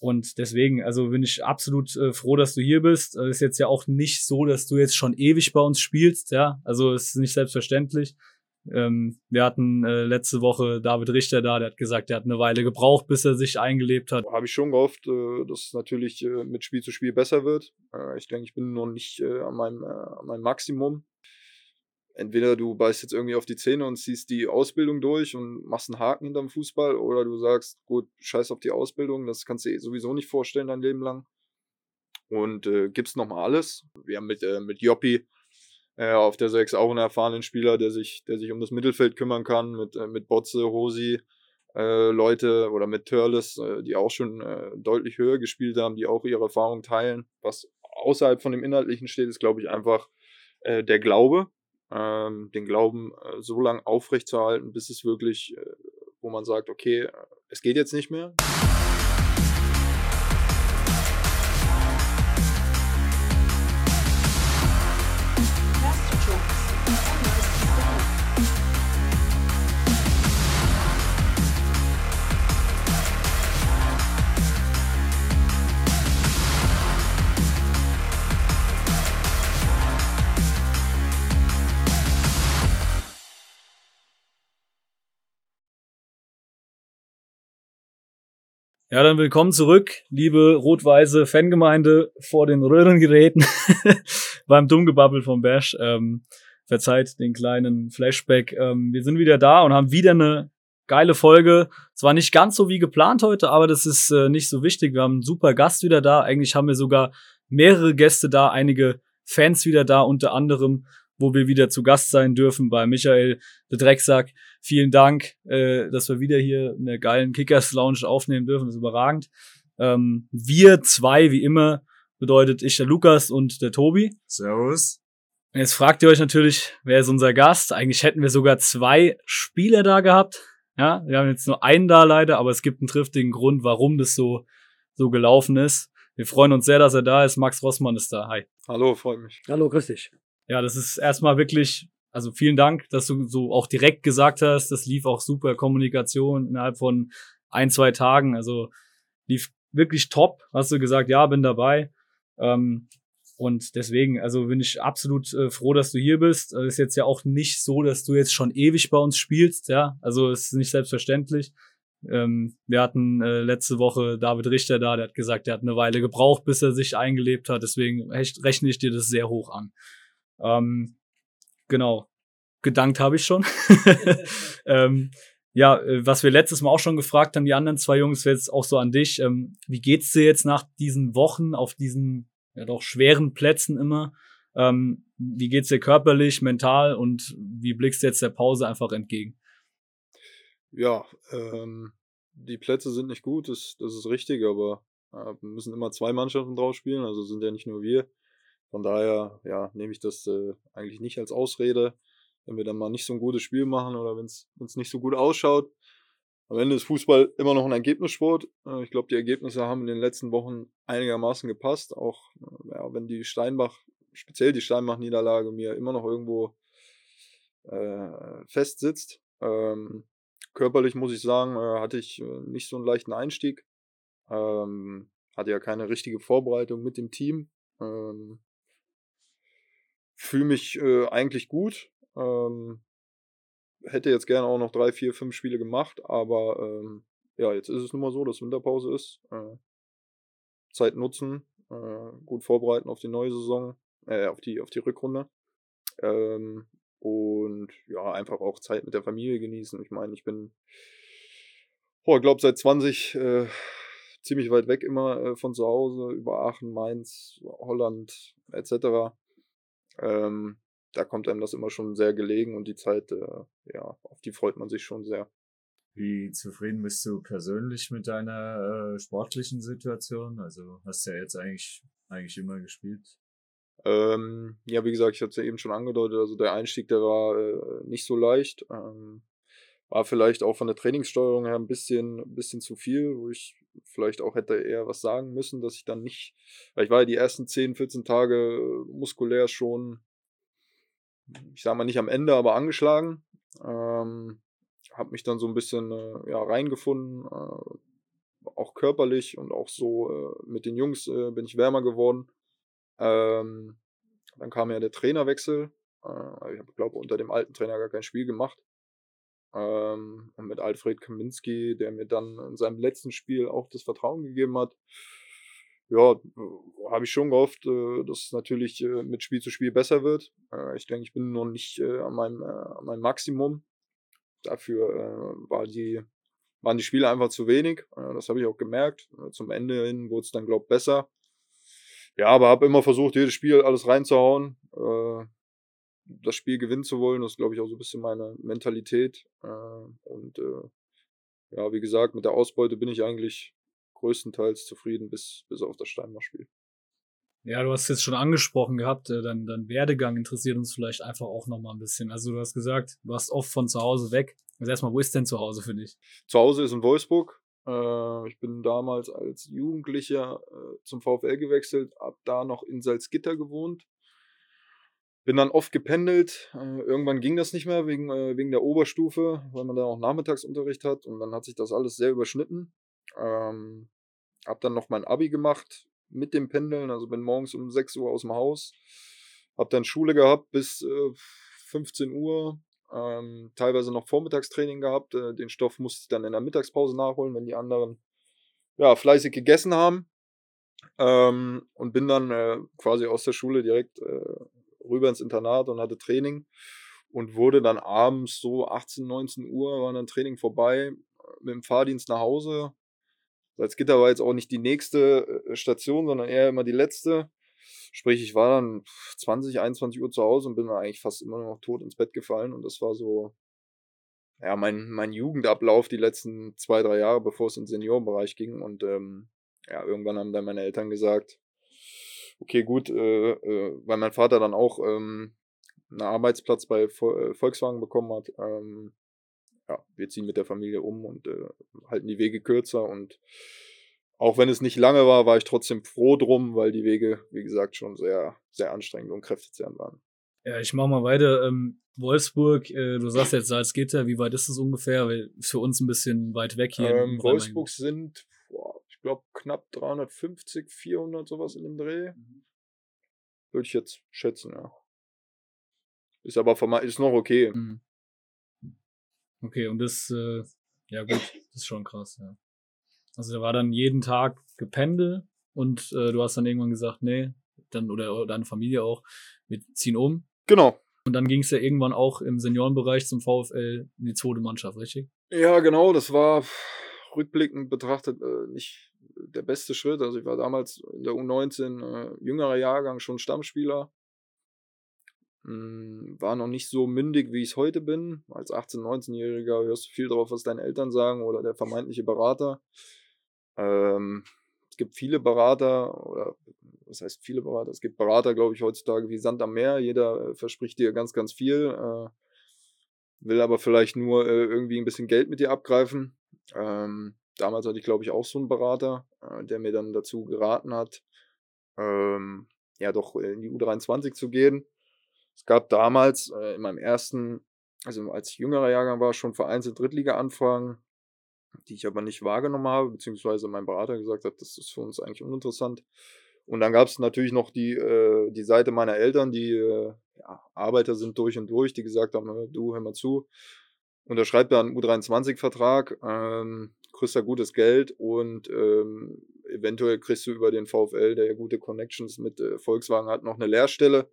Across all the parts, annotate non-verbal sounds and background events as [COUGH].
und deswegen, also bin ich absolut äh, froh, dass du hier bist. Es ist jetzt ja auch nicht so, dass du jetzt schon ewig bei uns spielst, ja. Also es ist nicht selbstverständlich. Ähm, wir hatten äh, letzte Woche David Richter da, der hat gesagt, der hat eine Weile gebraucht, bis er sich eingelebt hat. Habe ich schon gehofft, äh, dass es natürlich äh, mit Spiel zu Spiel besser wird. Äh, ich denke, ich bin noch nicht äh, an, meinem, äh, an meinem Maximum. Entweder du beißt jetzt irgendwie auf die Zähne und ziehst die Ausbildung durch und machst einen Haken hinterm Fußball, oder du sagst, gut, scheiß auf die Ausbildung, das kannst du sowieso nicht vorstellen dein Leben lang. Und äh, gibst nochmal alles. Wir haben mit, äh, mit Joppi äh, auf der 6 auch einen erfahrenen Spieler, der sich, der sich um das Mittelfeld kümmern kann, mit, äh, mit Botze, Hosi, äh, Leute oder mit Törles, äh, die auch schon äh, deutlich höher gespielt haben, die auch ihre Erfahrung teilen. Was außerhalb von dem Inhaltlichen steht, ist, glaube ich, einfach der Glaube, ähm, den Glauben äh, so lange aufrechtzuerhalten, bis es wirklich, äh, wo man sagt, okay, es geht jetzt nicht mehr. Ja, dann willkommen zurück, liebe rot-weiße Fangemeinde vor den Röhrengeräten [LAUGHS] beim Dummgebabbel vom Bash. Ähm, verzeiht den kleinen Flashback. Ähm, wir sind wieder da und haben wieder eine geile Folge. Zwar nicht ganz so wie geplant heute, aber das ist äh, nicht so wichtig. Wir haben einen super Gast wieder da. Eigentlich haben wir sogar mehrere Gäste da, einige Fans wieder da, unter anderem wo wir wieder zu Gast sein dürfen bei Michael der Drecksack. Vielen Dank, äh, dass wir wieder hier in der geilen Kickers Lounge aufnehmen dürfen. Das ist überragend. Ähm, wir zwei, wie immer, bedeutet ich der Lukas und der Tobi. Servus. Jetzt fragt ihr euch natürlich, wer ist unser Gast? Eigentlich hätten wir sogar zwei Spieler da gehabt. Ja, wir haben jetzt nur einen da leider, aber es gibt einen triftigen Grund, warum das so, so gelaufen ist. Wir freuen uns sehr, dass er da ist. Max Rossmann ist da. Hi. Hallo, freut mich. Hallo, grüß dich ja, das ist erstmal wirklich, also vielen Dank, dass du so auch direkt gesagt hast, das lief auch super Kommunikation innerhalb von ein, zwei Tagen, also lief wirklich top, hast du gesagt, ja, bin dabei. Ähm, und deswegen, also bin ich absolut äh, froh, dass du hier bist. Es ist jetzt ja auch nicht so, dass du jetzt schon ewig bei uns spielst, ja. Also es ist nicht selbstverständlich. Ähm, wir hatten äh, letzte Woche David Richter da, der hat gesagt, der hat eine Weile gebraucht, bis er sich eingelebt hat. Deswegen rechne ich dir das sehr hoch an. Ähm, genau. Gedankt habe ich schon. [LAUGHS] [LAUGHS] ähm, ja, äh, was wir letztes Mal auch schon gefragt haben, die anderen zwei Jungs, wäre jetzt auch so an dich. Ähm, wie geht's dir jetzt nach diesen Wochen auf diesen ja doch schweren Plätzen immer? Ähm, wie geht's dir körperlich, mental und wie blickst du jetzt der Pause einfach entgegen? Ja, ähm, die Plätze sind nicht gut, das, das ist richtig, aber äh, wir müssen immer zwei Mannschaften drauf spielen, also sind ja nicht nur wir. Von daher, ja, nehme ich das äh, eigentlich nicht als Ausrede, wenn wir dann mal nicht so ein gutes Spiel machen oder wenn es nicht so gut ausschaut. Am Ende ist Fußball immer noch ein Ergebnissport. Äh, ich glaube, die Ergebnisse haben in den letzten Wochen einigermaßen gepasst, auch äh, ja, wenn die Steinbach, speziell die Steinbach-Niederlage mir immer noch irgendwo äh, fest sitzt. Ähm, körperlich muss ich sagen, äh, hatte ich nicht so einen leichten Einstieg. Ähm, hatte ja keine richtige Vorbereitung mit dem Team. Ähm, fühle mich äh, eigentlich gut. Ähm, hätte jetzt gerne auch noch drei, vier, fünf Spiele gemacht, aber ähm, ja, jetzt ist es nun mal so, dass Winterpause ist. Äh, Zeit nutzen, äh, gut vorbereiten auf die neue Saison, äh, auf die, auf die Rückrunde. Ähm, und ja, einfach auch Zeit mit der Familie genießen. Ich meine, ich bin, oh, ich glaube, seit 20 äh, ziemlich weit weg immer äh, von zu Hause, über Aachen, Mainz, Holland etc. Ähm, da kommt einem das immer schon sehr gelegen und die Zeit, äh, ja, auf die freut man sich schon sehr. Wie zufrieden bist du persönlich mit deiner äh, sportlichen Situation? Also hast du ja jetzt eigentlich, eigentlich immer gespielt. Ähm, ja, wie gesagt, ich hatte es ja eben schon angedeutet, also der Einstieg, der war äh, nicht so leicht. Ähm, war vielleicht auch von der Trainingssteuerung her ein bisschen, ein bisschen zu viel, wo ich vielleicht auch hätte eher was sagen müssen, dass ich dann nicht, weil ich war ja die ersten 10, 14 Tage muskulär schon, ich sag mal nicht am Ende, aber angeschlagen. Ähm, habe mich dann so ein bisschen äh, ja, reingefunden, äh, auch körperlich und auch so äh, mit den Jungs äh, bin ich wärmer geworden. Ähm, dann kam ja der Trainerwechsel. Äh, ich glaube, unter dem alten Trainer gar kein Spiel gemacht. Ähm, und mit Alfred Kaminski, der mir dann in seinem letzten Spiel auch das Vertrauen gegeben hat. Ja, äh, habe ich schon gehofft, äh, dass es natürlich äh, mit Spiel zu Spiel besser wird. Ich denke, ich bin noch nicht an, meinem, an meinem Maximum. Dafür war die, waren die Spiele einfach zu wenig. das habe ich auch gemerkt. zum Ende hin wurde es dann, glaube ich, besser. Ja, aber habe immer versucht, jedes Spiel alles reinzuhauen das Spiel gewinnen zu wollen. Das ist, glaube ich, auch so ein bisschen meine Mentalität. Äh, und äh, ja, wie gesagt, mit der Ausbeute bin ich eigentlich größtenteils zufrieden, bis, bis auf das Steinmach-Spiel. Ja, du hast jetzt schon angesprochen gehabt, äh, dein, dein Werdegang interessiert uns vielleicht einfach auch nochmal ein bisschen. Also du hast gesagt, du warst oft von zu Hause weg. Also erstmal, wo ist denn zu Hause für dich? Zu Hause ist in Wolfsburg. Ich bin damals als Jugendlicher zum VfL gewechselt, hab da noch in Salzgitter gewohnt bin dann oft gependelt. Äh, irgendwann ging das nicht mehr wegen, äh, wegen der Oberstufe, weil man da auch Nachmittagsunterricht hat. Und dann hat sich das alles sehr überschnitten. Ähm, hab dann noch mein Abi gemacht mit dem Pendeln. Also bin morgens um 6 Uhr aus dem Haus. Hab dann Schule gehabt bis äh, 15 Uhr. Ähm, teilweise noch Vormittagstraining gehabt. Äh, den Stoff musste ich dann in der Mittagspause nachholen, wenn die anderen ja, fleißig gegessen haben. Ähm, und bin dann äh, quasi aus der Schule direkt äh, rüber ins Internat und hatte Training und wurde dann abends so 18, 19 Uhr, war dann Training vorbei, mit dem Fahrdienst nach Hause. Salzgitter war jetzt auch nicht die nächste äh, Station, sondern eher immer die letzte. Sprich, ich war dann 20, 21 Uhr zu Hause und bin dann eigentlich fast immer noch tot ins Bett gefallen. Und das war so, ja, mein, mein Jugendablauf die letzten zwei, drei Jahre, bevor es in den Seniorenbereich ging. Und ähm, ja, irgendwann haben dann meine Eltern gesagt, okay, gut, äh, äh, weil mein Vater dann auch ähm, einen Arbeitsplatz bei äh, Volkswagen bekommen hat. Ähm, ja, wir ziehen mit der Familie um und äh, halten die Wege kürzer und auch wenn es nicht lange war, war ich trotzdem froh drum, weil die Wege, wie gesagt, schon sehr, sehr anstrengend und kräftezehrend waren. Ja, ich mache mal weiter. Ähm, Wolfsburg, äh, du sagst jetzt Salzgitter, wie weit ist das ungefähr? Weil für uns ein bisschen weit weg hier. Ähm, Wolfsburg sind ich glaube, knapp 350, 400, sowas in dem Dreh. Mhm. Würde ich jetzt schätzen, ja. Ist aber ist noch okay. Mhm. Okay, und das, äh, ja gut, das ist schon krass, ja. Also da war dann jeden Tag gependelt und äh, du hast dann irgendwann gesagt, nee, dann oder deine Familie auch, wir ziehen um. Genau. Und dann ging es ja irgendwann auch im Seniorenbereich zum VfL in die zweite Mannschaft, richtig? Ja, genau, das war rückblickend betrachtet äh, nicht der beste Schritt. Also ich war damals in der U19 äh, jüngerer Jahrgang schon Stammspieler. Hm, war noch nicht so mündig, wie ich es heute bin. Als 18-, 19-Jähriger hörst du viel drauf, was deine Eltern sagen oder der vermeintliche Berater. Ähm, es gibt viele Berater, oder was heißt viele Berater? Es gibt Berater, glaube ich, heutzutage wie Sand am Meer. Jeder äh, verspricht dir ganz, ganz viel, äh, will aber vielleicht nur äh, irgendwie ein bisschen Geld mit dir abgreifen. Ähm, damals hatte ich, glaube ich, auch so einen Berater, äh, der mir dann dazu geraten hat, ähm, ja doch in die U23 zu gehen. Es gab damals äh, in meinem ersten, also als ich jüngerer Jahrgang war, schon vereinzelt Drittliga-Anfragen, die ich aber nicht wahrgenommen habe, beziehungsweise mein Berater gesagt hat, das ist für uns eigentlich uninteressant. Und dann gab es natürlich noch die, äh, die Seite meiner Eltern, die äh, ja, Arbeiter sind durch und durch, die gesagt haben, du hör mal zu, unterschreibt da einen U23-Vertrag, ähm, kriegst da gutes Geld und ähm, eventuell kriegst du über den VfL, der ja gute Connections mit äh, Volkswagen hat, noch eine Lehrstelle.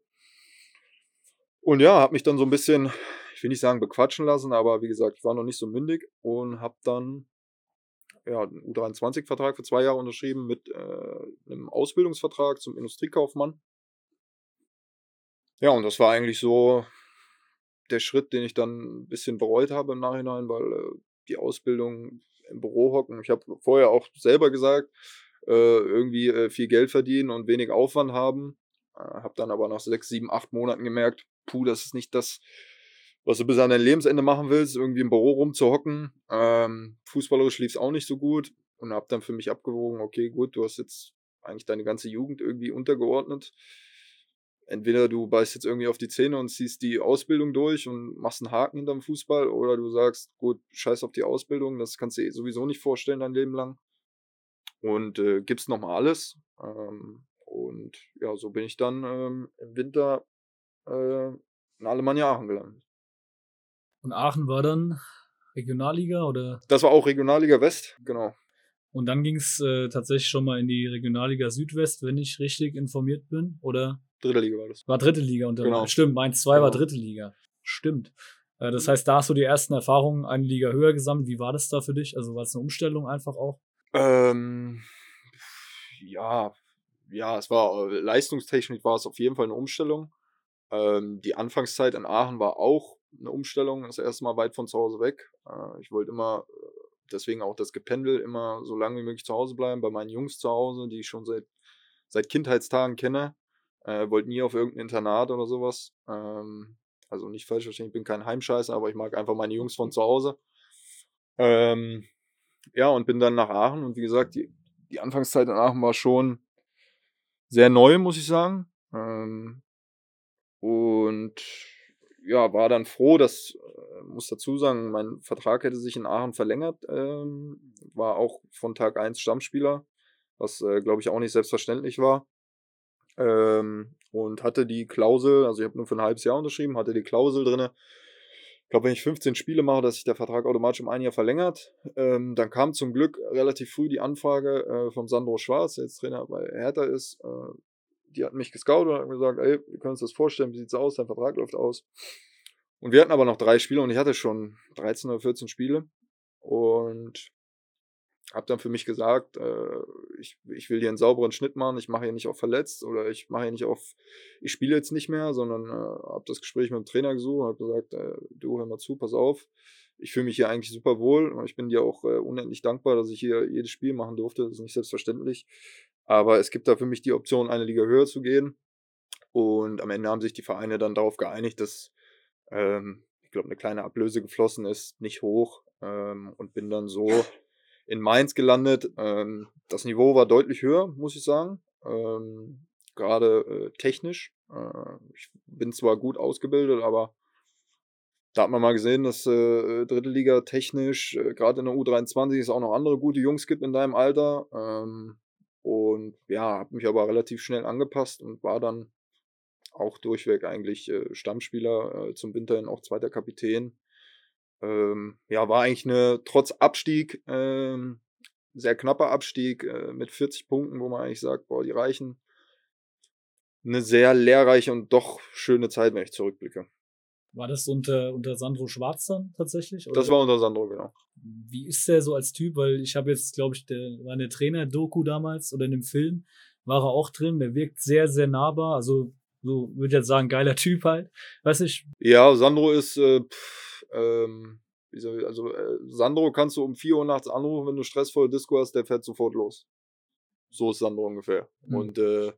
Und ja, habe mich dann so ein bisschen, ich will nicht sagen bequatschen lassen, aber wie gesagt, ich war noch nicht so mündig und habe dann ja, einen U23-Vertrag für zwei Jahre unterschrieben mit äh, einem Ausbildungsvertrag zum Industriekaufmann. Ja, und das war eigentlich so der Schritt, den ich dann ein bisschen bereut habe im Nachhinein, weil äh, die Ausbildung im Büro hocken, ich habe vorher auch selber gesagt, äh, irgendwie äh, viel Geld verdienen und wenig Aufwand haben. Äh, habe dann aber nach sechs, sieben, acht Monaten gemerkt, puh, das ist nicht das, was du bis an dein Lebensende machen willst, irgendwie im Büro rumzuhocken. Ähm, fußballerisch lief es auch nicht so gut und habe dann für mich abgewogen, okay, gut, du hast jetzt eigentlich deine ganze Jugend irgendwie untergeordnet entweder du beißt jetzt irgendwie auf die Zähne und ziehst die Ausbildung durch und machst einen Haken hinterm Fußball oder du sagst, gut, scheiß auf die Ausbildung, das kannst du dir sowieso nicht vorstellen dein Leben lang. und äh, gibst nochmal alles. Ähm, und ja, so bin ich dann ähm, im Winter äh, in Alemannia Aachen gelandet. Und Aachen war dann Regionalliga oder? Das war auch Regionalliga West, genau. Und dann ging es äh, tatsächlich schon mal in die Regionalliga Südwest, wenn ich richtig informiert bin, oder? Dritte Liga war das. War dritte Liga und Genau. Stimmt, Mainz 2 war Genau. dritte Liga. Stimmt. Äh, das heißt, da hast du die ersten Erfahrungen eine Liga höher gesammelt. Wie war das da für dich? Also war es eine Umstellung einfach auch? Ähm, ja, ja, es war äh, leistungstechnisch war es auf jeden Fall eine Umstellung. Ähm, die Anfangszeit in Aachen war auch eine Umstellung, das erste Mal weit von zu Hause weg. Äh, ich wollte immer, äh, deswegen auch das Gependel, immer so lange wie möglich zu Hause bleiben, bei meinen Jungs zu Hause, die ich schon seit, seit Kindheitstagen kenne. Äh, wollte nie auf irgendein Internat oder sowas. Ähm, also nicht falsch verstehen, ich bin kein Heimscheißer, aber ich mag einfach meine Jungs von zu Hause. Ähm, ja, und bin dann nach Aachen und wie gesagt, die, die Anfangszeit in Aachen war schon sehr neu, muss ich sagen. Ähm, und ja, war dann froh, dass, äh, muss dazu sagen, mein Vertrag hätte sich in Aachen verlängert, ähm, war auch von Tag 1 Stammspieler, was äh, glaube ich auch nicht selbstverständlich war. Ähm, und hatte die Klausel, also ich habe nur für ein halbes Jahr unterschrieben, hatte die Klausel drinne. Ich glaube, wenn ich 15 Spiele mache, dass sich der Vertrag automatisch um ein Jahr verlängert. Ähm, dann kam zum Glück relativ früh die Anfrage äh, vom Sandro Schwarz, der jetzt Trainer bei Hertha ist. Äh, die hatten mich gescoutet und haben gesagt, ey, wir können uns das vorstellen, wie sieht's aus, dein Vertrag läuft aus. Und wir hatten aber noch drei Spiele und ich hatte schon 13 oder 14 Spiele und habe dann für mich gesagt, äh, ich, ich will hier einen sauberen Schnitt machen, ich mache hier nicht auf verletzt oder ich mache hier nicht auf, ich spiele jetzt nicht mehr, sondern äh, habe das Gespräch mit dem Trainer gesucht und habe gesagt, äh, du hör mal zu, pass auf, ich fühle mich hier eigentlich super wohl und ich bin dir auch äh, unendlich dankbar, dass ich hier jedes Spiel machen durfte, das ist nicht selbstverständlich, aber es gibt da für mich die Option, eine Liga höher zu gehen. Und am Ende haben sich die Vereine dann darauf geeinigt, dass ähm, ich glaube, eine kleine Ablöse geflossen ist, nicht hoch ähm, und bin dann so in Mainz gelandet. Ähm, das Niveau war deutlich höher, muss ich sagen. Ähm, Gerade äh, technisch. Äh, ich bin zwar gut ausgebildet, aber da hat man mal gesehen, dass äh, dritte Liga technisch, äh, gerade in der U23, es auch noch andere gute Jungs gibt in deinem Alter. Ähm, und ja, habe mich aber relativ schnell angepasst und war dann auch durchweg eigentlich äh, Stammspieler, äh, zum Winter hin auch zweiter Kapitän. Ähm, ja, war eigentlich eine, trotz Abstieg, ähm, sehr knapper Abstieg äh, mit 40 Punkten, wo man eigentlich sagt, boah, die reichen. Eine sehr lehrreiche und doch schöne Zeit, wenn ich zurückblicke. War das unter, unter Sandro Schwarz dann tatsächlich? Das war unter Sandro, genau. Wie ist der so als Typ? Weil ich habe jetzt, glaube ich, der war in der Trainer-Doku damals oder in dem Film, war er auch drin. Der wirkt sehr, sehr nahbar. Also, so würde ich jetzt sagen, geiler Typ halt. Weiß ich, Ja, Sandro ist, äh, pff, ähm, soll ich, also äh, Sandro kannst du um 4 Uhr nachts anrufen, wenn du stressvolle Disco hast, der fährt sofort los. So ist Sandro ungefähr. Mhm. Und äh,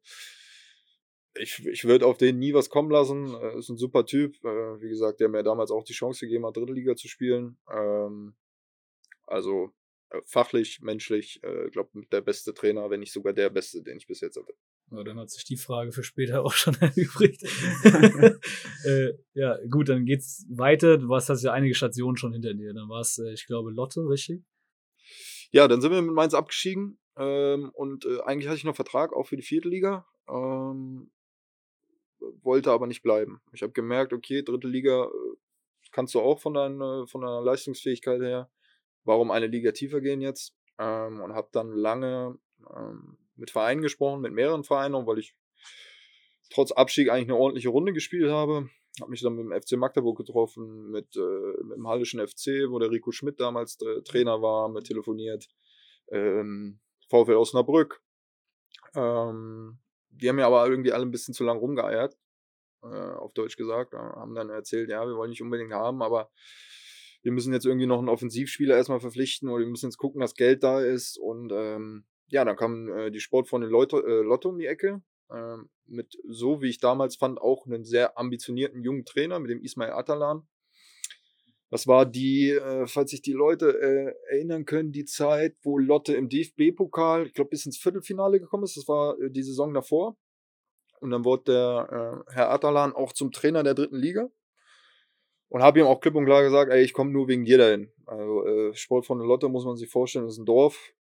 ich, ich würde auf den nie was kommen lassen. Äh, ist ein super Typ. Äh, wie gesagt, der mir damals auch die Chance gegeben hat, dritte Liga zu spielen. Ähm, also äh, fachlich, menschlich, äh, glaube der beste Trainer, wenn nicht sogar der beste, den ich bis jetzt hatte. Ja, dann hat sich die Frage für später [LAUGHS] auch schon erübrigt. [LAUGHS] äh, ja, gut, dann geht's weiter. Du hast hast ja einige Stationen schon hinter dir. Dann war es, äh, ich glaube, Lotte, richtig? Ja, dann sind wir mit Mainz abgestiegen ähm, und äh, eigentlich hatte ich noch Vertrag auch für die vierte Liga, ähm, wollte aber nicht bleiben. Ich habe gemerkt, okay, dritte Liga äh, kannst du auch von, dein, äh, von deiner Leistungsfähigkeit her. Warum eine Liga tiefer gehen jetzt? Ähm, und habe dann lange ähm, mit Vereinen gesprochen, mit mehreren Vereinen, weil ich trotz Abstieg eigentlich eine ordentliche Runde gespielt habe. Habe mich dann mit dem FC Magdeburg getroffen, mit, äh, mit dem Hallischen FC, wo der Rico Schmidt damals äh, Trainer war, mit telefoniert. Ähm, VfL Osnabrück. Ähm, die haben mir aber irgendwie alle ein bisschen zu lang rumgeeiert, äh, auf Deutsch gesagt. Haben dann erzählt, ja, wir wollen nicht unbedingt haben, aber wir müssen jetzt irgendwie noch einen Offensivspieler erstmal verpflichten oder wir müssen jetzt gucken, dass Geld da ist. Und ähm, ja, dann kam äh, die Sportfreunde Lotto, äh, Lotto um die Ecke. Ähm, mit so, wie ich damals fand, auch einen sehr ambitionierten jungen Trainer, mit dem Ismail Atalan. Das war die, äh, falls sich die Leute äh, erinnern können, die Zeit, wo Lotte im DFB-Pokal, ich glaube, bis ins Viertelfinale gekommen ist. Das war äh, die Saison davor. Und dann wurde der äh, Herr Atalan auch zum Trainer der dritten Liga. Und habe ihm auch klipp und klar gesagt, ey, ich komme nur wegen dir dahin. Also äh, Sport von Lotte muss man sich vorstellen, ist ein Dorf,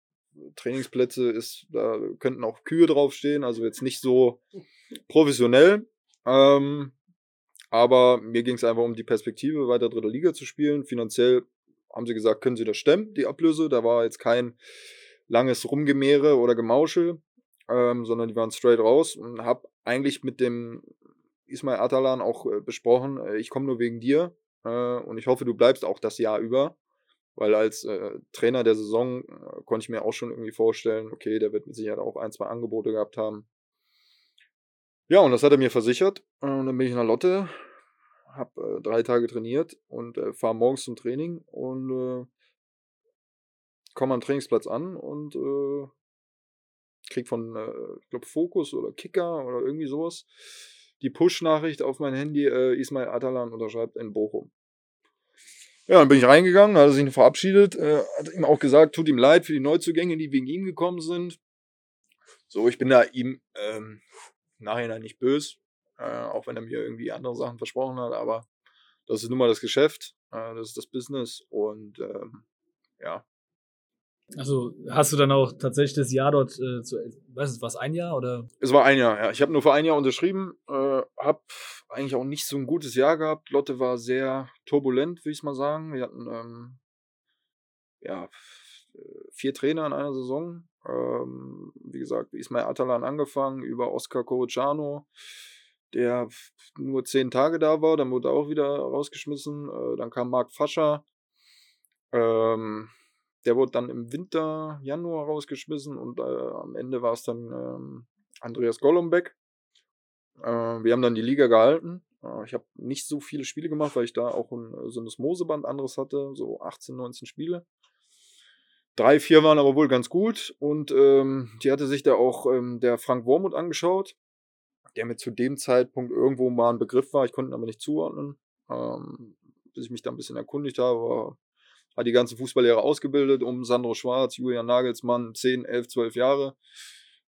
Trainingsplätze ist, da könnten auch Kühe draufstehen, also jetzt nicht so professionell. Ähm, aber mir ging es einfach um die Perspektive, weiter dritte Liga zu spielen. Finanziell haben sie gesagt, können sie das stemmen, die Ablöse. Da war jetzt kein langes Rumgemehre oder Gemauschel, ähm, sondern die waren straight raus und habe eigentlich mit dem Ismail Atalan auch äh, besprochen, äh, ich komme nur wegen dir äh, und ich hoffe, du bleibst auch das Jahr über. Weil als äh, Trainer der Saison äh, konnte ich mir auch schon irgendwie vorstellen, okay, der wird mit Sicherheit auch ein, zwei Angebote gehabt haben. Ja, und das hat er mir versichert. Und dann bin ich nach Lotte, habe äh, drei Tage trainiert und äh, fahre morgens zum Training und äh, komme am Trainingsplatz an und äh, krieg von, ich glaube, Focus oder Kicker oder irgendwie sowas die Push-Nachricht auf mein Handy, äh, Ismail Atalan unterschreibt in Bochum. Ja, dann bin ich reingegangen, hat er sich verabschiedet, äh, hat ihm auch gesagt, tut ihm leid für die Neuzugänge, die wegen ihm gekommen sind. So, ich bin da ihm ähm, im Nachhinein nicht böse, äh, auch wenn er mir irgendwie andere Sachen versprochen hat, aber das ist nun mal das Geschäft, äh, das ist das Business und ähm, ja, also hast du dann auch tatsächlich das Jahr dort, äh, zu, weißt du, was ein Jahr oder? Es war ein Jahr, ja. Ich habe nur für ein Jahr unterschrieben, äh, habe eigentlich auch nicht so ein gutes Jahr gehabt. Lotte war sehr turbulent, würde ich mal sagen. Wir hatten ähm, ja vier Trainer in einer Saison. Ähm, wie gesagt, Ismail Atalan angefangen über Oscar Corociano, der nur zehn Tage da war, dann wurde er auch wieder rausgeschmissen. Äh, dann kam Marc Fascher. Ähm, der wurde dann im Winter, Januar rausgeschmissen und äh, am Ende war es dann ähm, Andreas Golombek. Äh, wir haben dann die Liga gehalten. Äh, ich habe nicht so viele Spiele gemacht, weil ich da auch ein so ein Moseband anderes hatte, so 18, 19 Spiele. Drei, vier waren aber wohl ganz gut und ähm, die hatte sich da auch ähm, der Frank Wormuth angeschaut, der mir zu dem Zeitpunkt irgendwo mal ein Begriff war. Ich konnte ihn aber nicht zuordnen. Ähm, bis ich mich da ein bisschen erkundigt habe, hat die ganzen Fußballlehrer ausgebildet, um Sandro Schwarz, Julian Nagelsmann, 10, 11, 12 Jahre.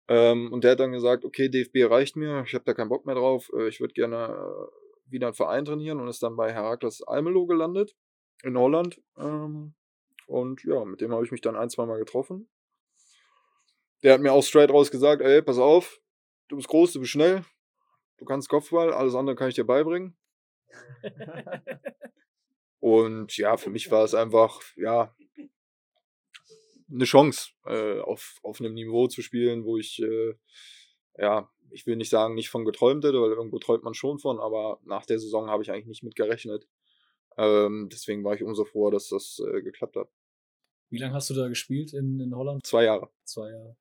Ähm, und der hat dann gesagt, okay, DFB reicht mir, ich habe da keinen Bock mehr drauf, äh, ich würde gerne äh, wieder einen Verein trainieren und ist dann bei Herakles Almelo gelandet in Holland. Ähm, und ja, mit dem habe ich mich dann ein, zwei Mal getroffen. Der hat mir auch straight raus gesagt, ey, pass auf, du bist groß, du bist schnell, du kannst Kopfball, alles andere kann ich dir beibringen. [LAUGHS] Und ja, für mich war es einfach, ja, eine Chance, äh, auf, auf einem Niveau zu spielen, wo ich, äh, ja, ich will nicht sagen, nicht von geträumt hätte, weil irgendwo träumt man schon von, aber nach der Saison habe ich eigentlich nicht mit gerechnet. Ähm, deswegen war ich umso froher, dass das äh, geklappt hat. Wie lange hast du da gespielt in, in Holland? Zwei Jahre. Zwei Jahre.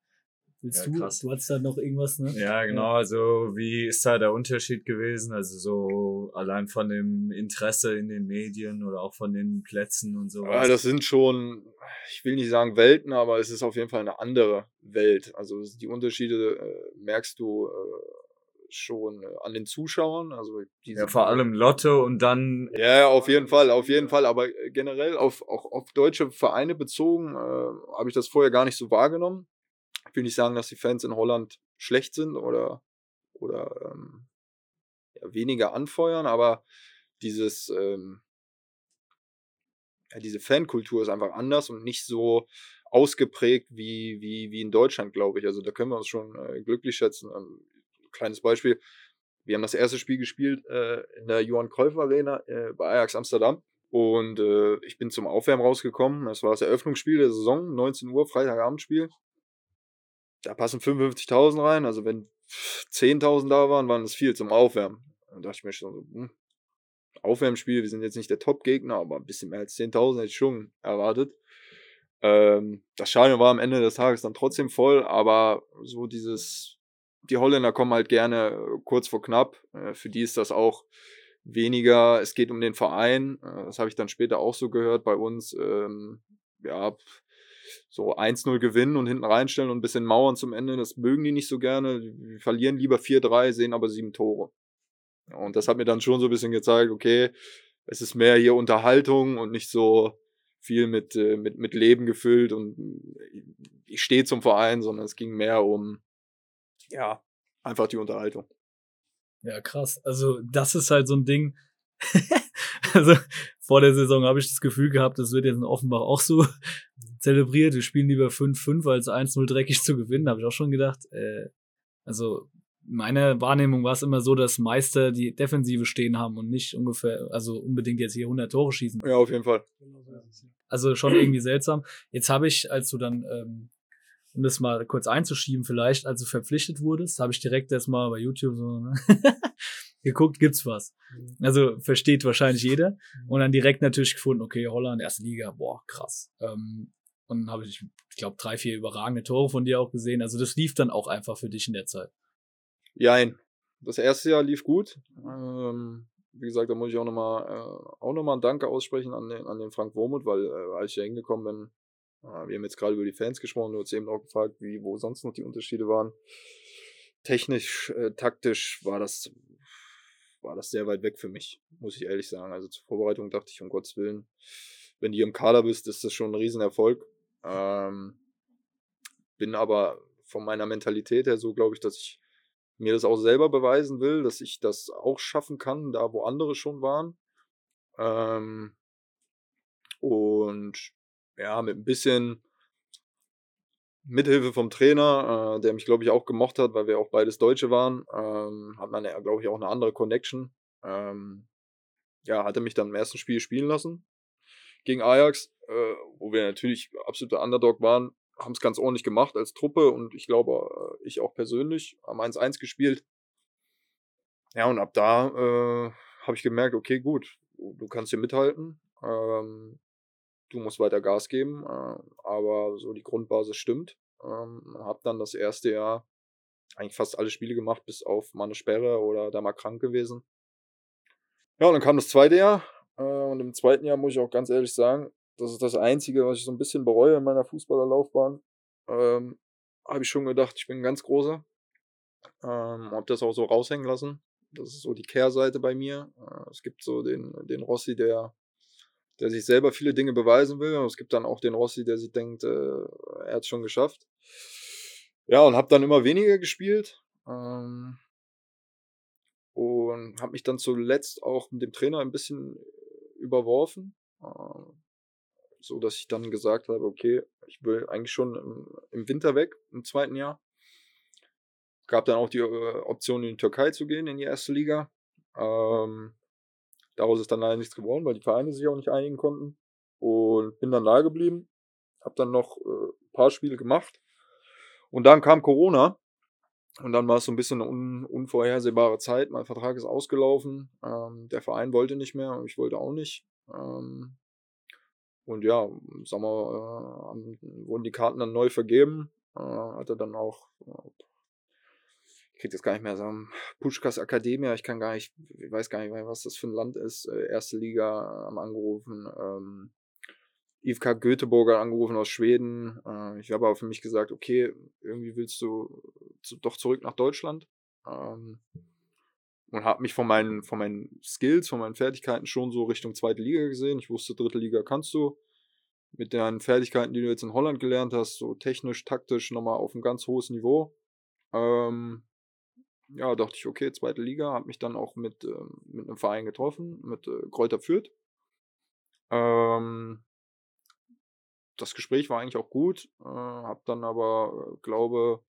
Willst ja, du? Krass. Du hattest da noch irgendwas, ne? Ja, genau. Ja. Also, wie ist da der Unterschied gewesen? Also, so allein von dem Interesse in den Medien oder auch von den Plätzen und so weiter. Ja, das sind schon, ich will nicht sagen Welten, aber es ist auf jeden Fall eine andere Welt. Also, die Unterschiede äh, merkst du äh, schon äh, an den Zuschauern. Also, ja, vor allem Lotto und dann. Ja, auf jeden Fall, auf jeden Fall. Aber generell auf, auch auf deutsche Vereine bezogen äh, habe ich das vorher gar nicht so wahrgenommen will nicht sagen, dass die Fans in Holland schlecht sind oder, oder ähm, ja, weniger anfeuern, aber dieses, ähm, ja, diese Fankultur ist einfach anders und nicht so ausgeprägt wie, wie, wie in Deutschland, glaube ich. Also da können wir uns schon äh, glücklich schätzen. Ähm, kleines Beispiel. Wir haben das erste Spiel gespielt äh, in der Johann Cruyff Arena äh, bei Ajax Amsterdam. Und äh, ich bin zum Aufwärmen rausgekommen. Das war das Eröffnungsspiel der Saison, 19 Uhr, Freitagabendspiel da passen 55.000 rein. Also wenn 10.000 da waren, waren das viel zum Aufwärmen. Dann dachte ich mir schon so, hm, Aufwärmspiel, wir sind jetzt nicht der Top-Gegner, aber ein bisschen mehr als 10.000 hätte ich schon erwartet. Ähm, das Stadion war am Ende des Tages dann trotzdem voll, aber so dieses, die Holländer kommen halt gerne äh, kurz vor knapp. Äh, für die ist das auch weniger, es geht um den Verein. Äh, das habe ich dann später auch so gehört bei uns. Ähm, ja, so 1-0 gewinnen und hinten reinstellen und ein bisschen mauern zum Ende, das mögen die nicht so gerne. Die verlieren lieber 4-3, sehen aber sieben Tore. Und das hat mir dann schon so ein bisschen gezeigt, okay, es ist mehr hier Unterhaltung und nicht so viel mit, äh, mit, mit Leben gefüllt und ich stehe zum Verein, sondern es ging mehr um, ja, einfach die Unterhaltung. Ja, krass. Also, das ist halt so ein Ding. [LAUGHS] also, vor der Saison habe ich das Gefühl gehabt, das wird jetzt in Offenbach auch so zelebriert, wir spielen lieber 5-5 als 1-0 dreckig zu gewinnen. Habe ich auch schon gedacht, äh, also meine Wahrnehmung war es immer so, dass Meister die Defensive stehen haben und nicht ungefähr, also unbedingt jetzt hier 100 Tore schießen. Ja, auf jeden Fall. Also schon irgendwie seltsam. Jetzt habe ich, als du dann, ähm, um das mal kurz einzuschieben vielleicht, als du verpflichtet wurdest, habe ich direkt erstmal bei YouTube so ne, [LAUGHS] geguckt, gibt's was. Also versteht wahrscheinlich jeder. Und dann direkt natürlich gefunden, okay, Holland, erste Liga, boah, krass. Ähm, und dann habe ich, ich glaube, drei, vier überragende Tore von dir auch gesehen. Also das lief dann auch einfach für dich in der Zeit. Jein. Das erste Jahr lief gut. Ähm, wie gesagt, da muss ich auch nochmal äh, auch noch ein Danke aussprechen an den, an den Frank Womuth, weil äh, als ich da hingekommen bin, äh, wir haben jetzt gerade über die Fans gesprochen, du hast eben auch gefragt, wie, wo sonst noch die Unterschiede waren. Technisch, äh, taktisch war das, war das sehr weit weg für mich, muss ich ehrlich sagen. Also zur Vorbereitung dachte ich, um Gottes Willen, wenn du hier im Kader bist, ist das schon ein Riesenerfolg. Ähm, bin aber von meiner Mentalität her so, glaube ich, dass ich mir das auch selber beweisen will, dass ich das auch schaffen kann, da wo andere schon waren. Ähm, und ja, mit ein bisschen Mithilfe vom Trainer, äh, der mich, glaube ich, auch gemocht hat, weil wir auch beides Deutsche waren, ähm, hat man ja, glaube ich, auch eine andere Connection. Ähm, ja, hat er mich dann im ersten Spiel spielen lassen gegen Ajax, äh, wo wir natürlich absoluter Underdog waren, haben es ganz ordentlich gemacht als Truppe und ich glaube, äh, ich auch persönlich, haben 1-1 gespielt. Ja, und ab da äh, habe ich gemerkt, okay, gut, du kannst hier mithalten, ähm, du musst weiter Gas geben, äh, aber so die Grundbasis stimmt. Ähm, habe dann das erste Jahr eigentlich fast alle Spiele gemacht, bis auf mal eine Sperre oder da mal krank gewesen. Ja, und dann kam das zweite Jahr äh, und im zweiten Jahr muss ich auch ganz ehrlich sagen, das ist das Einzige, was ich so ein bisschen bereue in meiner Fußballerlaufbahn. Ähm, habe ich schon gedacht, ich bin ein ganz großer. Ähm, habe das auch so raushängen lassen. Das ist so die Kehrseite bei mir. Äh, es gibt so den, den Rossi, der, der sich selber viele Dinge beweisen will. Und es gibt dann auch den Rossi, der sich denkt, äh, er hat es schon geschafft. Ja, und habe dann immer weniger gespielt. Ähm, und habe mich dann zuletzt auch mit dem Trainer ein bisschen überworfen. Ähm, so dass ich dann gesagt habe, okay, ich will eigentlich schon im, im Winter weg, im zweiten Jahr. Gab dann auch die äh, Option, in die Türkei zu gehen, in die erste Liga. Ähm, daraus ist dann leider nichts geworden, weil die Vereine sich auch nicht einigen konnten. Und bin dann da geblieben. Hab dann noch äh, ein paar Spiele gemacht. Und dann kam Corona. Und dann war es so ein bisschen eine un unvorhersehbare Zeit. Mein Vertrag ist ausgelaufen. Ähm, der Verein wollte nicht mehr und ich wollte auch nicht. Ähm, und ja, sagen wir, äh, wurden die Karten dann neu vergeben. Äh, hatte dann auch, äh, ich krieg das gar nicht mehr sagen, Puschkas Akademia, ich kann gar nicht, ich weiß gar nicht mehr, was das für ein Land ist. Äh, erste Liga am angerufen. Ähm, IFK Göteborger angerufen aus Schweden. Äh, ich habe aber für mich gesagt, okay, irgendwie willst du doch zurück nach Deutschland. Ähm, und habe mich von meinen, von meinen Skills, von meinen Fertigkeiten schon so Richtung zweite Liga gesehen. Ich wusste, dritte Liga kannst du. Mit deinen Fertigkeiten, die du jetzt in Holland gelernt hast, so technisch, taktisch, nochmal auf ein ganz hohes Niveau. Ähm, ja, dachte ich, okay, zweite Liga, habe mich dann auch mit, ähm, mit einem Verein getroffen, mit äh, Kräuter Fürth. Ähm, das Gespräch war eigentlich auch gut, äh, habe dann aber, äh, glaube,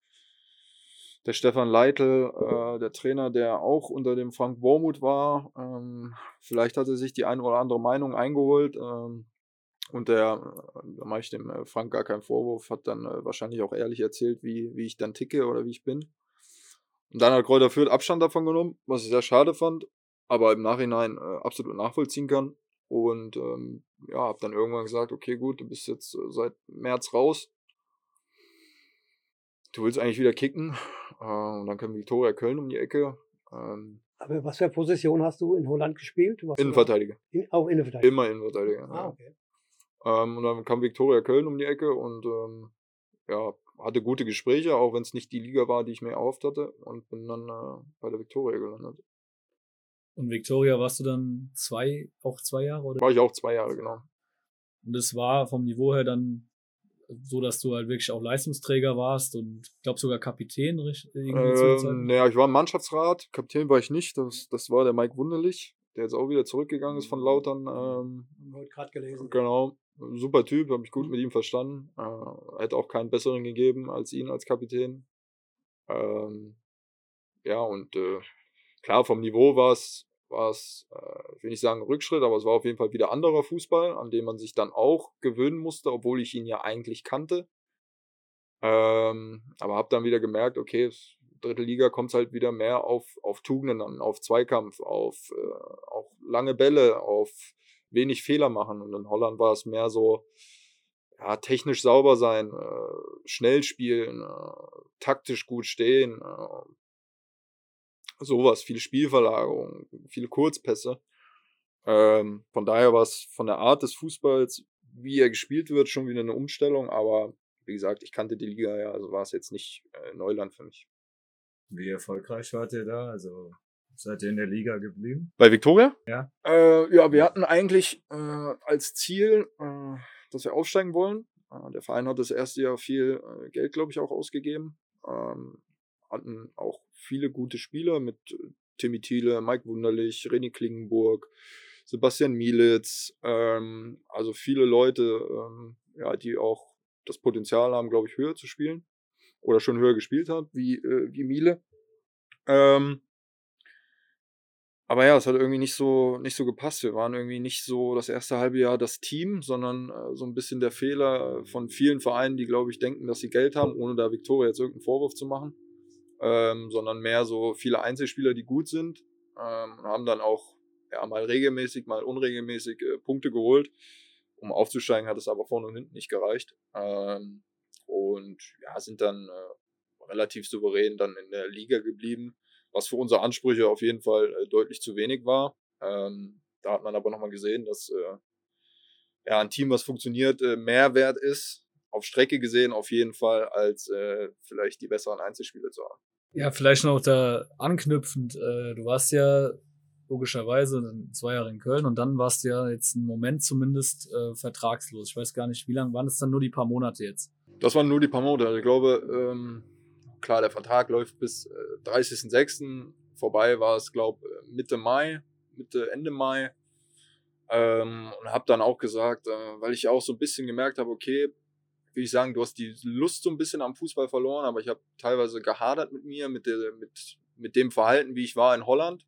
der Stefan Leitl, äh, der Trainer, der auch unter dem Frank Wormuth war. Ähm, vielleicht hat er sich die eine oder andere Meinung eingeholt. Ähm, und der, da mache ich dem äh, Frank gar keinen Vorwurf, hat dann äh, wahrscheinlich auch ehrlich erzählt, wie, wie ich dann ticke oder wie ich bin. Und dann hat Kräuter Fürth Abstand davon genommen, was ich sehr schade fand, aber im Nachhinein äh, absolut nachvollziehen kann. Und ähm, ja, habe dann irgendwann gesagt, okay, gut, du bist jetzt äh, seit März raus du willst eigentlich wieder kicken. Äh, und dann kam Viktoria Köln um die Ecke. Ähm, Aber was für Position hast du in Holland gespielt? Innenverteidiger. In, auch Innenverteidiger? Immer Innenverteidiger. Ah, okay. Ja. Ähm, und dann kam Viktoria Köln um die Ecke und ähm, ja, hatte gute Gespräche, auch wenn es nicht die Liga war, die ich mir erhofft hatte. Und bin dann äh, bei der Viktoria gelandet. Und Viktoria warst du dann zwei, auch zwei Jahre? Oder? War ich auch zwei Jahre, genau. Und das war vom Niveau her dann so dass du halt wirklich auch Leistungsträger warst und ich glaube sogar Kapitän ähm, Ja, ich war im Mannschaftsrat, Kapitän war ich nicht, das, das war der Mike Wunderlich, der jetzt auch wieder zurückgegangen ist von Lautern. Ähm, Heute gerade gelesen. Genau. super Typ, habe ich gut mit ihm verstanden. Äh, hätte auch keinen besseren gegeben als ihn als Kapitän. Ähm, ja, und äh, klar, vom Niveau war es, war es, äh, ich will nicht sagen Rückschritt, aber es war auf jeden Fall wieder anderer Fußball, an dem man sich dann auch gewöhnen musste, obwohl ich ihn ja eigentlich kannte. Ähm, aber habe dann wieder gemerkt, okay, dritte Liga kommt es halt wieder mehr auf, auf Tugenden an, auf Zweikampf, auf äh, auch lange Bälle, auf wenig Fehler machen. Und in Holland war es mehr so, ja, technisch sauber sein, äh, schnell spielen, äh, taktisch gut stehen, äh, sowas, viel Spielverlagerung, viele Kurzpässe. Ähm, von daher war es von der Art des Fußballs, wie er gespielt wird, schon wieder eine Umstellung, aber wie gesagt, ich kannte die Liga ja, also war es jetzt nicht äh, Neuland für mich. Wie erfolgreich wart ihr da? Also seid ihr in der Liga geblieben? Bei Victoria? Ja. Äh, ja, wir hatten eigentlich äh, als Ziel, äh, dass wir aufsteigen wollen. Äh, der Verein hat das erste Jahr viel äh, Geld, glaube ich, auch ausgegeben. Ähm, hatten auch viele gute Spieler mit äh, Timmy Thiele, Mike Wunderlich, René Klingenburg, Sebastian Mielitz, ähm, also viele Leute, ähm, ja, die auch das Potenzial haben, glaube ich, höher zu spielen oder schon höher gespielt hat, wie, äh, wie Miele. Ähm, aber ja, es hat irgendwie nicht so, nicht so gepasst. Wir waren irgendwie nicht so das erste halbe Jahr das Team, sondern äh, so ein bisschen der Fehler von vielen Vereinen, die, glaube ich, denken, dass sie Geld haben, ohne da Viktoria jetzt irgendeinen Vorwurf zu machen. Ähm, sondern mehr so viele Einzelspieler, die gut sind. Ähm, haben dann auch ja, mal regelmäßig, mal unregelmäßig äh, Punkte geholt. Um aufzusteigen hat es aber vorne und hinten nicht gereicht. Ähm, und ja, sind dann äh, relativ souverän dann in der Liga geblieben, was für unsere Ansprüche auf jeden Fall äh, deutlich zu wenig war. Ähm, da hat man aber nochmal gesehen, dass äh, ja, ein Team, was funktioniert, äh, mehr wert ist, auf Strecke gesehen auf jeden Fall, als äh, vielleicht die besseren Einzelspiele zu haben. Ja, vielleicht noch da anknüpfend. Äh, du warst ja logischerweise zwei Jahre in Köln und dann warst du ja jetzt einen Moment zumindest äh, vertragslos. Ich weiß gar nicht, wie lange waren es dann nur die paar Monate jetzt? Das waren nur die paar Monate. Ich glaube, ähm, klar, der Vertrag läuft bis äh, 30.06. Vorbei war es, glaube Mitte Mai, Mitte, Ende Mai. Ähm, und habe dann auch gesagt, äh, weil ich auch so ein bisschen gemerkt habe, okay, will ich sagen, du hast die Lust so ein bisschen am Fußball verloren, aber ich habe teilweise gehadert mit mir, mit, der, mit, mit dem Verhalten, wie ich war in Holland,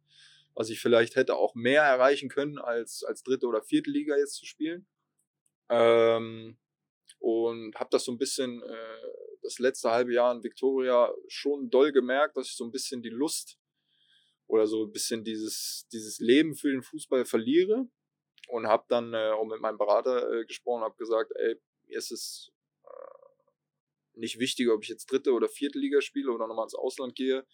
was ich vielleicht hätte auch mehr erreichen können, als, als dritte oder vierte Liga jetzt zu spielen. Ähm, und habe das so ein bisschen äh, das letzte halbe Jahr in Victoria schon doll gemerkt, dass ich so ein bisschen die Lust oder so ein bisschen dieses, dieses Leben für den Fußball verliere und habe dann äh, auch mit meinem Berater äh, gesprochen, habe gesagt, ey, mir ist es nicht wichtig, ob ich jetzt dritte oder vierte Liga spiele oder nochmal ins Ausland gehe.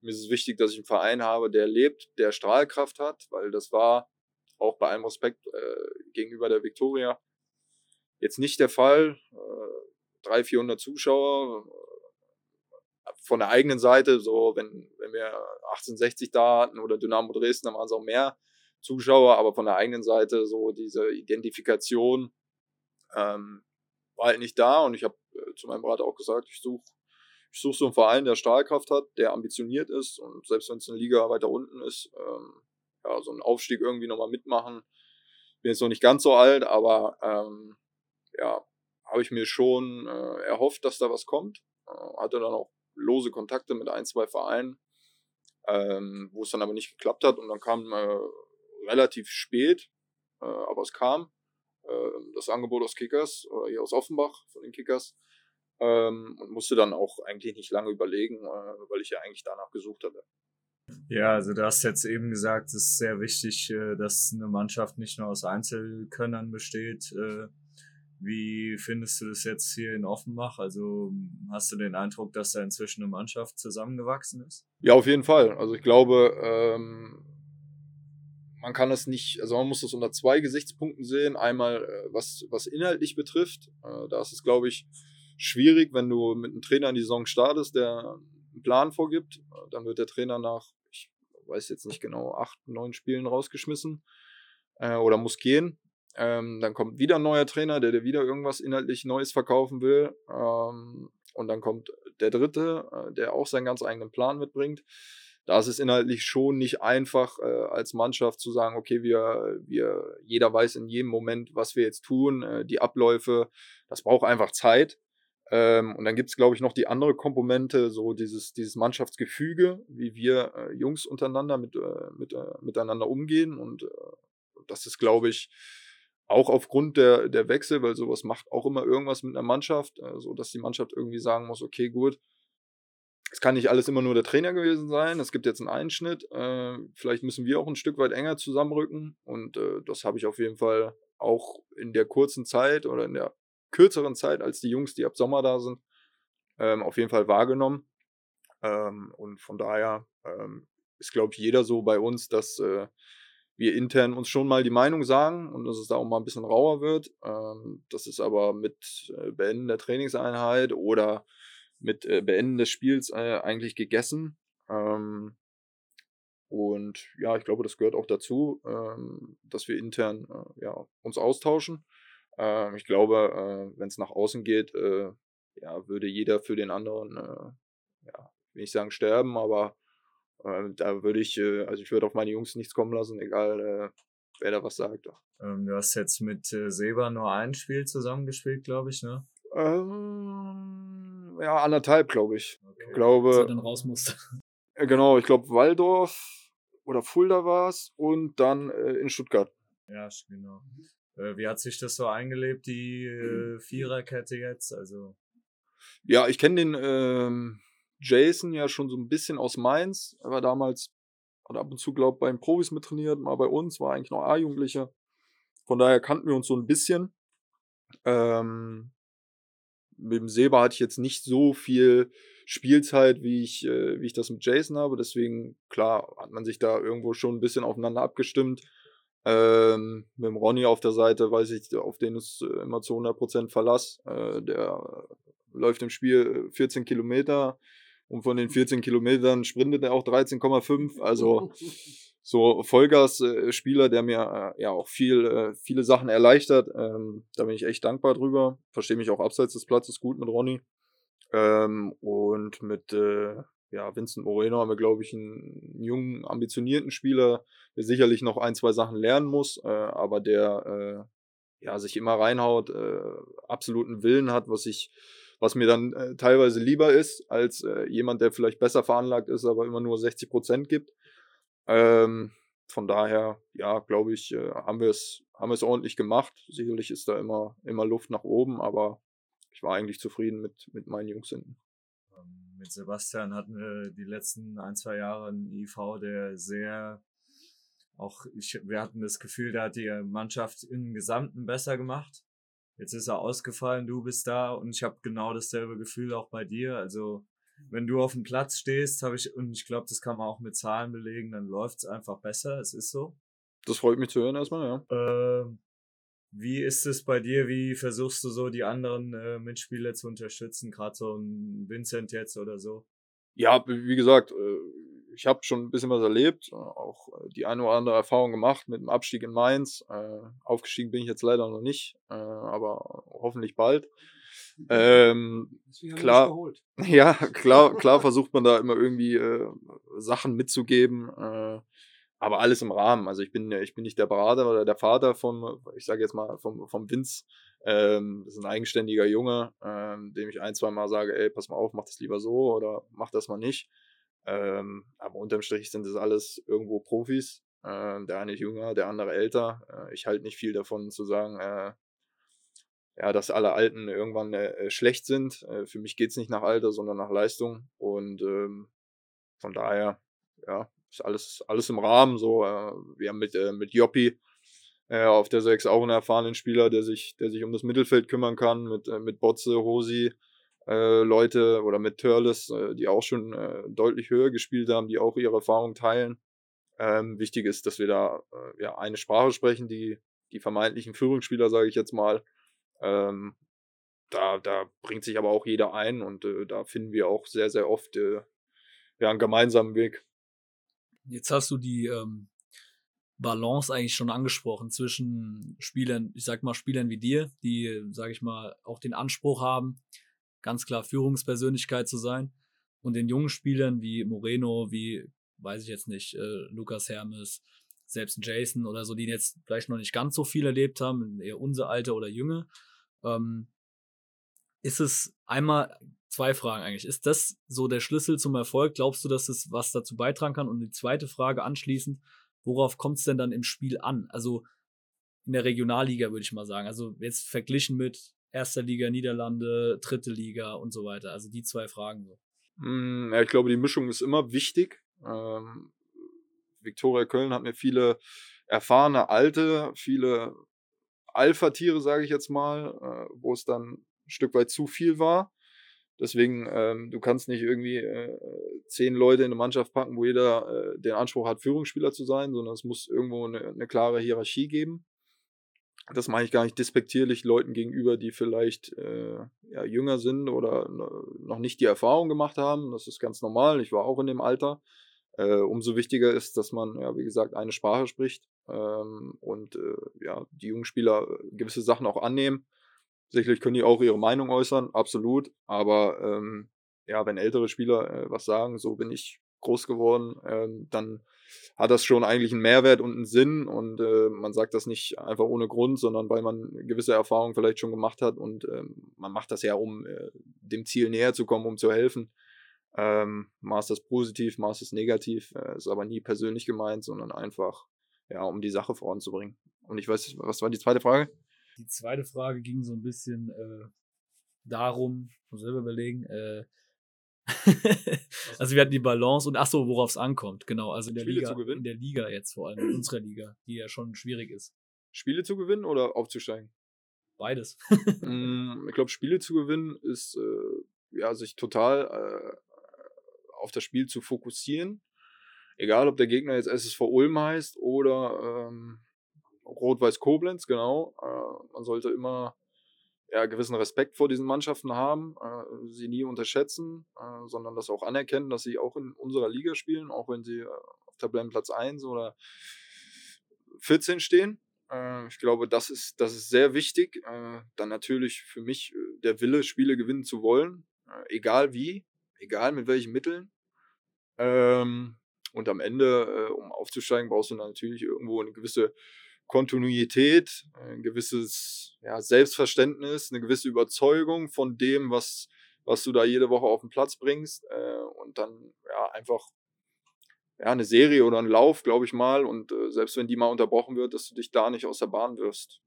Mir ist es wichtig, dass ich einen Verein habe, der lebt, der Strahlkraft hat, weil das war auch bei allem Respekt äh, gegenüber der Victoria Jetzt nicht der Fall. Äh, 300, 400 Zuschauer äh, von der eigenen Seite, so wenn, wenn wir 1860 da hatten oder Dynamo Dresden, dann waren es auch mehr Zuschauer, aber von der eigenen Seite so diese Identifikation ähm, war halt nicht da und ich habe zu meinem Berater auch gesagt, ich suche ich suche so einen Verein, der Stahlkraft hat, der ambitioniert ist und selbst wenn es eine Liga weiter unten ist, ähm, ja, so einen Aufstieg irgendwie nochmal mitmachen. Bin jetzt noch nicht ganz so alt, aber ähm, ja, habe ich mir schon äh, erhofft, dass da was kommt. Äh, hatte dann auch lose Kontakte mit ein, zwei Vereinen, ähm, wo es dann aber nicht geklappt hat. Und dann kam äh, relativ spät, äh, aber es kam äh, das Angebot aus Kickers, oder hier aus Offenbach von den Kickers. Ähm, und musste dann auch eigentlich nicht lange überlegen, äh, weil ich ja eigentlich danach gesucht hatte. Ja, also du hast jetzt eben gesagt, es ist sehr wichtig, dass eine Mannschaft nicht nur aus Einzelkönnern besteht, wie findest du das jetzt hier in Offenbach? Also hast du den Eindruck, dass da inzwischen eine Mannschaft zusammengewachsen ist? Ja, auf jeden Fall. Also ich glaube, ähm, man kann es nicht, also man muss das unter zwei Gesichtspunkten sehen. Einmal, äh, was, was inhaltlich betrifft. Äh, da ist es, glaube ich, schwierig, wenn du mit einem Trainer in die Saison startest, der einen Plan vorgibt. Dann wird der Trainer nach, ich weiß jetzt nicht genau, acht, neun Spielen rausgeschmissen äh, oder muss gehen. Ähm, dann kommt wieder ein neuer Trainer, der dir wieder irgendwas inhaltlich Neues verkaufen will. Ähm, und dann kommt der dritte, äh, der auch seinen ganz eigenen Plan mitbringt. da ist es inhaltlich schon nicht einfach, äh, als Mannschaft zu sagen, okay, wir, wir, jeder weiß in jedem Moment, was wir jetzt tun, äh, die Abläufe, das braucht einfach Zeit. Ähm, und dann gibt es, glaube ich, noch die andere Komponente, so dieses, dieses Mannschaftsgefüge, wie wir äh, Jungs untereinander mit, äh, mit, äh, miteinander umgehen. Und äh, das ist, glaube ich, auch aufgrund der, der Wechsel, weil sowas macht auch immer irgendwas mit einer Mannschaft, äh, so dass die Mannschaft irgendwie sagen muss, okay, gut, es kann nicht alles immer nur der Trainer gewesen sein. Es gibt jetzt einen Einschnitt. Äh, vielleicht müssen wir auch ein Stück weit enger zusammenrücken. Und äh, das habe ich auf jeden Fall auch in der kurzen Zeit oder in der kürzeren Zeit als die Jungs, die ab Sommer da sind, ähm, auf jeden Fall wahrgenommen. Ähm, und von daher ähm, ist, glaube ich, jeder so bei uns, dass äh, wir intern uns schon mal die Meinung sagen und dass es da auch mal ein bisschen rauer wird. Ähm, das ist aber mit äh, Beenden der Trainingseinheit oder mit äh, Beenden des Spiels äh, eigentlich gegessen. Ähm, und ja, ich glaube, das gehört auch dazu, ähm, dass wir intern äh, ja, uns austauschen. Ähm, ich glaube, äh, wenn es nach außen geht, äh, ja, würde jeder für den anderen, äh, ja, will ich sagen, sterben, aber äh, da würde ich, äh, also ich würde auf meine Jungs nichts kommen lassen, egal äh, wer da was sagt. Ähm, du hast jetzt mit äh, Seba nur ein Spiel zusammengespielt, glaube ich, ne? Ähm, ja, anderthalb, glaube ich. Okay. Ich glaube. Dass er dann raus musste. [LAUGHS] Äh, genau, ich glaube Waldorf oder Fulda war es und dann äh, in Stuttgart. Ja, genau. Äh, wie hat sich das so eingelebt, die äh, [CLEARS THROAT] Viererkette jetzt? Also. Ja, ich kenne den ähm, Jason ja schon so ein bisschen aus Mainz. Er war damals, hat ab und zu, glaube ich, bei den Profis mittrainiert, mal bei uns, war eigentlich noch A-Jugendlicher. Von daher kannten wir uns so ein bisschen. Ähm, mit dem Seba hatte ich jetzt nicht so viel Spielzeit, wie ich, äh, wie ich das mit Jason habe. Deswegen, klar, hat man sich da irgendwo schon ein bisschen aufeinander abgestimmt. Ähm, mit dem Ronny auf der Seite weiß ich, auf den ist äh, immer zu 100% Verlass. Äh, der läuft im Spiel 14 Kilometer und von den 14 Kilometern sprintet er auch 13,5. Also [LAUGHS] so Vollgas-Spieler, der mir äh, ja auch viel, äh, viele Sachen erleichtert. Ähm, da bin ich echt dankbar drüber. Verstehe mich auch abseits des Platzes gut mit Ronny. Ähm, und mit äh, ja, Vincent Moreno haben wir, glaube ich, einen jungen, ambitionierten Spieler, der sicherlich noch ein, zwei Sachen lernen muss, äh, aber der äh, ja, sich immer reinhaut, äh, absoluten Willen hat, was ich, was mir dann äh, teilweise lieber ist, als äh, jemand, der vielleicht besser veranlagt ist, aber immer nur 60 Prozent gibt. Ähm, von daher, ja, glaube ich, äh, haben wir es haben ordentlich gemacht. Sicherlich ist da immer immer Luft nach oben, aber ich war eigentlich zufrieden mit mit meinen Jungs hinten. Mit Sebastian hatten wir die letzten ein zwei Jahre einen IV, der sehr auch ich, wir hatten das Gefühl, der hat die Mannschaft im Gesamten besser gemacht. Jetzt ist er ausgefallen, du bist da und ich habe genau dasselbe Gefühl auch bei dir. Also wenn du auf dem Platz stehst, habe ich, und ich glaube, das kann man auch mit Zahlen belegen, dann läuft es einfach besser. Es ist so. Das freut mich zu hören erstmal, ja. Ähm, wie ist es bei dir? Wie versuchst du so die anderen äh, Mitspieler zu unterstützen, gerade so ein Vincent jetzt oder so? Ja, wie gesagt, äh, ich habe schon ein bisschen was erlebt, auch äh, die eine oder andere Erfahrung gemacht mit dem Abstieg in Mainz. Äh, aufgestiegen bin ich jetzt leider noch nicht, aber hoffentlich bald. Ähm, klar, [LAUGHS] ja, klar, klar versucht man da immer irgendwie äh, Sachen mitzugeben, äh, aber alles im Rahmen. Also ich bin, ich bin nicht der Berater oder der Vater vom, ich sage jetzt mal vom, vom Vince. Ähm, das ist ein eigenständiger Junge, ähm, dem ich ein, zwei Mal sage, ey, pass mal auf, mach das lieber so oder mach das mal nicht. Ähm, aber unterm Strich sind das alles irgendwo Profis. Äh, der eine jünger, der andere älter. Äh, ich halte nicht viel davon zu sagen, äh, ja, dass alle Alten irgendwann äh, schlecht sind. Äh, für mich geht's nicht nach Alter, sondern nach Leistung. Und ähm, von daher, ja, ist alles, alles im Rahmen. So, äh, wir haben mit, äh, mit Joppi äh, auf der 6 auch einen erfahrenen Spieler, der sich, der sich um das Mittelfeld kümmern kann, mit, äh, mit Botze, Hosi, äh, Leute oder mit Törles, äh, die auch schon äh, deutlich höher gespielt haben, die auch ihre Erfahrung teilen. Ähm, wichtig ist, dass wir da äh, ja eine Sprache sprechen, die die vermeintlichen Führungsspieler, sage ich jetzt mal, ähm, da, da bringt sich aber auch jeder ein und äh, da finden wir auch sehr, sehr oft äh, ja, einen gemeinsamen Weg. Jetzt hast du die ähm, Balance eigentlich schon angesprochen zwischen Spielern, ich sag mal Spielern wie dir, die, sage ich mal, auch den Anspruch haben, ganz klar Führungspersönlichkeit zu sein, und den jungen Spielern wie Moreno, wie weiß ich jetzt nicht, äh, Lukas Hermes, selbst Jason oder so, die jetzt vielleicht noch nicht ganz so viel erlebt haben, eher unser Alter oder Jünger. Ähm, ist es einmal zwei Fragen eigentlich. Ist das so der Schlüssel zum Erfolg? Glaubst du, dass es was dazu beitragen kann? Und die zweite Frage anschließend, worauf kommt es denn dann im Spiel an? Also in der Regionalliga würde ich mal sagen. Also jetzt verglichen mit erster Liga Niederlande, dritte Liga und so weiter. Also die zwei Fragen so. Hm, ja, ich glaube, die Mischung ist immer wichtig. Ähm, Viktoria Köln hat mir viele erfahrene Alte, viele Alpha-Tiere, sage ich jetzt mal, äh, wo es dann ein Stück weit zu viel war. Deswegen, ähm, du kannst nicht irgendwie äh, zehn Leute in eine Mannschaft packen, wo jeder äh, den Anspruch hat, Führungsspieler zu sein, sondern es muss irgendwo eine, eine klare Hierarchie geben. Das mache ich gar nicht despektierlich Leuten gegenüber, die vielleicht äh, ja, jünger sind oder noch nicht die Erfahrung gemacht haben. Das ist ganz normal. Ich war auch in dem Alter. Äh, umso wichtiger ist, dass man, ja, wie gesagt, eine Sprache spricht ähm, und äh, ja, die jungen Spieler gewisse Sachen auch annehmen. Sicherlich können die auch ihre Meinung äußern, absolut. Aber ähm, ja, wenn ältere Spieler äh, was sagen, so bin ich groß geworden, ähm, dann hat das schon eigentlich einen Mehrwert und einen Sinn und äh, man sagt das nicht einfach ohne Grund, sondern weil man gewisse Erfahrungen vielleicht schon gemacht hat und ähm, man macht das ja, um äh, dem Ziel näher zu kommen, um zu helfen. Ähm, ist das positiv, ist das negativ, äh, ist aber nie persönlich gemeint, sondern einfach, ja, um die Sache voranzubringen. Und ich weiß, was war die zweite Frage? Die zweite Frage ging so ein bisschen äh, darum, muss selber überlegen, äh, [LAUGHS] also wir hatten die Balance und ach so, worauf es ankommt, genau. Also in der Spiele Liga, in der Liga jetzt vor allem, in unserer Liga, die ja schon schwierig ist. Spiele zu gewinnen oder aufzusteigen? Beides. Mm, ich glaube, Spiele zu gewinnen ist, äh, ja, sich total äh, auf das Spiel zu fokussieren. Egal, ob der Gegner jetzt SSV Ulm heißt oder ähm, Rot-Weiß Koblenz, genau. Äh, man sollte immer ja, gewissen Respekt vor diesen Mannschaften haben, äh, sie nie unterschätzen, äh, sondern das auch anerkennen, dass sie auch in unserer Liga spielen, auch wenn sie auf Tabellenplatz 1 oder 14 stehen. Ich glaube, das ist, das ist sehr wichtig. Dann natürlich für mich der Wille, Spiele gewinnen zu wollen, egal wie, egal mit welchen Mitteln. Ähm, und am Ende, um aufzusteigen, brauchst du natürlich irgendwo eine gewisse Kontinuität, ein gewisses ja, Selbstverständnis, eine gewisse Überzeugung von dem, was, was du da jede Woche auf den Platz bringst äh, und dann ja einfach ja, eine Serie oder ein Lauf, glaube ich mal, und äh, selbst wenn die mal unterbrochen wird, dass du dich da nicht aus der Bahn wirfst.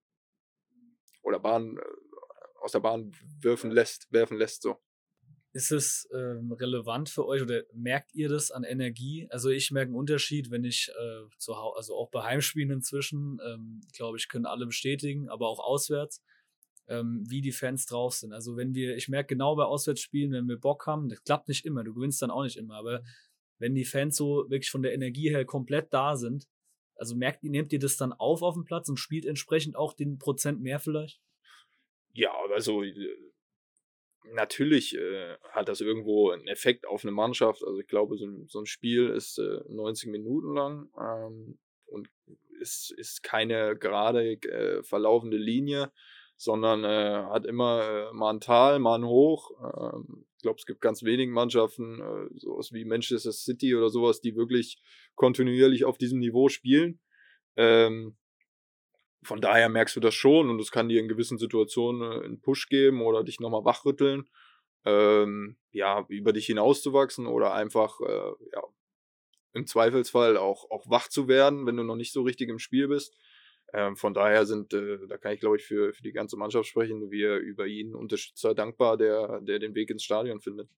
Oder Bahn, äh, aus der Bahn werfen lässt, werfen lässt so. Ist es ähm, relevant für euch oder merkt ihr das an Energie? Also ich merke einen Unterschied, wenn ich äh, zu Hause, also auch bei Heimspielen inzwischen, ähm, glaube ich, können alle bestätigen, aber auch auswärts, ähm, wie die Fans drauf sind. Also wenn wir, ich merke genau bei Auswärtsspielen, wenn wir Bock haben, das klappt nicht immer, du gewinnst dann auch nicht immer, aber wenn die Fans so wirklich von der Energie her komplett da sind, also merkt ihr, nehmt ihr das dann auf auf dem Platz und spielt entsprechend auch den Prozent mehr vielleicht? Ja, also äh, natürlich äh, hat das irgendwo einen Effekt auf eine Mannschaft. Also ich glaube, so ein, so ein Spiel ist äh, 90 Minuten lang ähm, und ist, ist keine gerade äh, verlaufende Linie, sondern äh, hat immer äh, mal ein Tal, mal ein Hoch. Ähm, ich glaube, es gibt ganz wenige Mannschaften, äh, sowas wie Manchester City oder sowas, die wirklich kontinuierlich auf diesem Niveau spielen. Ähm, von daher merkst du das schon und es kann dir in gewissen Situationen äh, einen Push geben oder dich nochmal wachrütteln, ähm, ja, über dich hinauszuwachsen oder einfach, äh, ja, im Zweifelsfall auch, auch wach zu werden, wenn du noch nicht so richtig im Spiel bist. Ähm, von daher sind, äh, da kann ich glaube ich für, für die ganze Mannschaft sprechen, wir über jeden Unterstützer dankbar, der, der den Weg ins Stadion findet.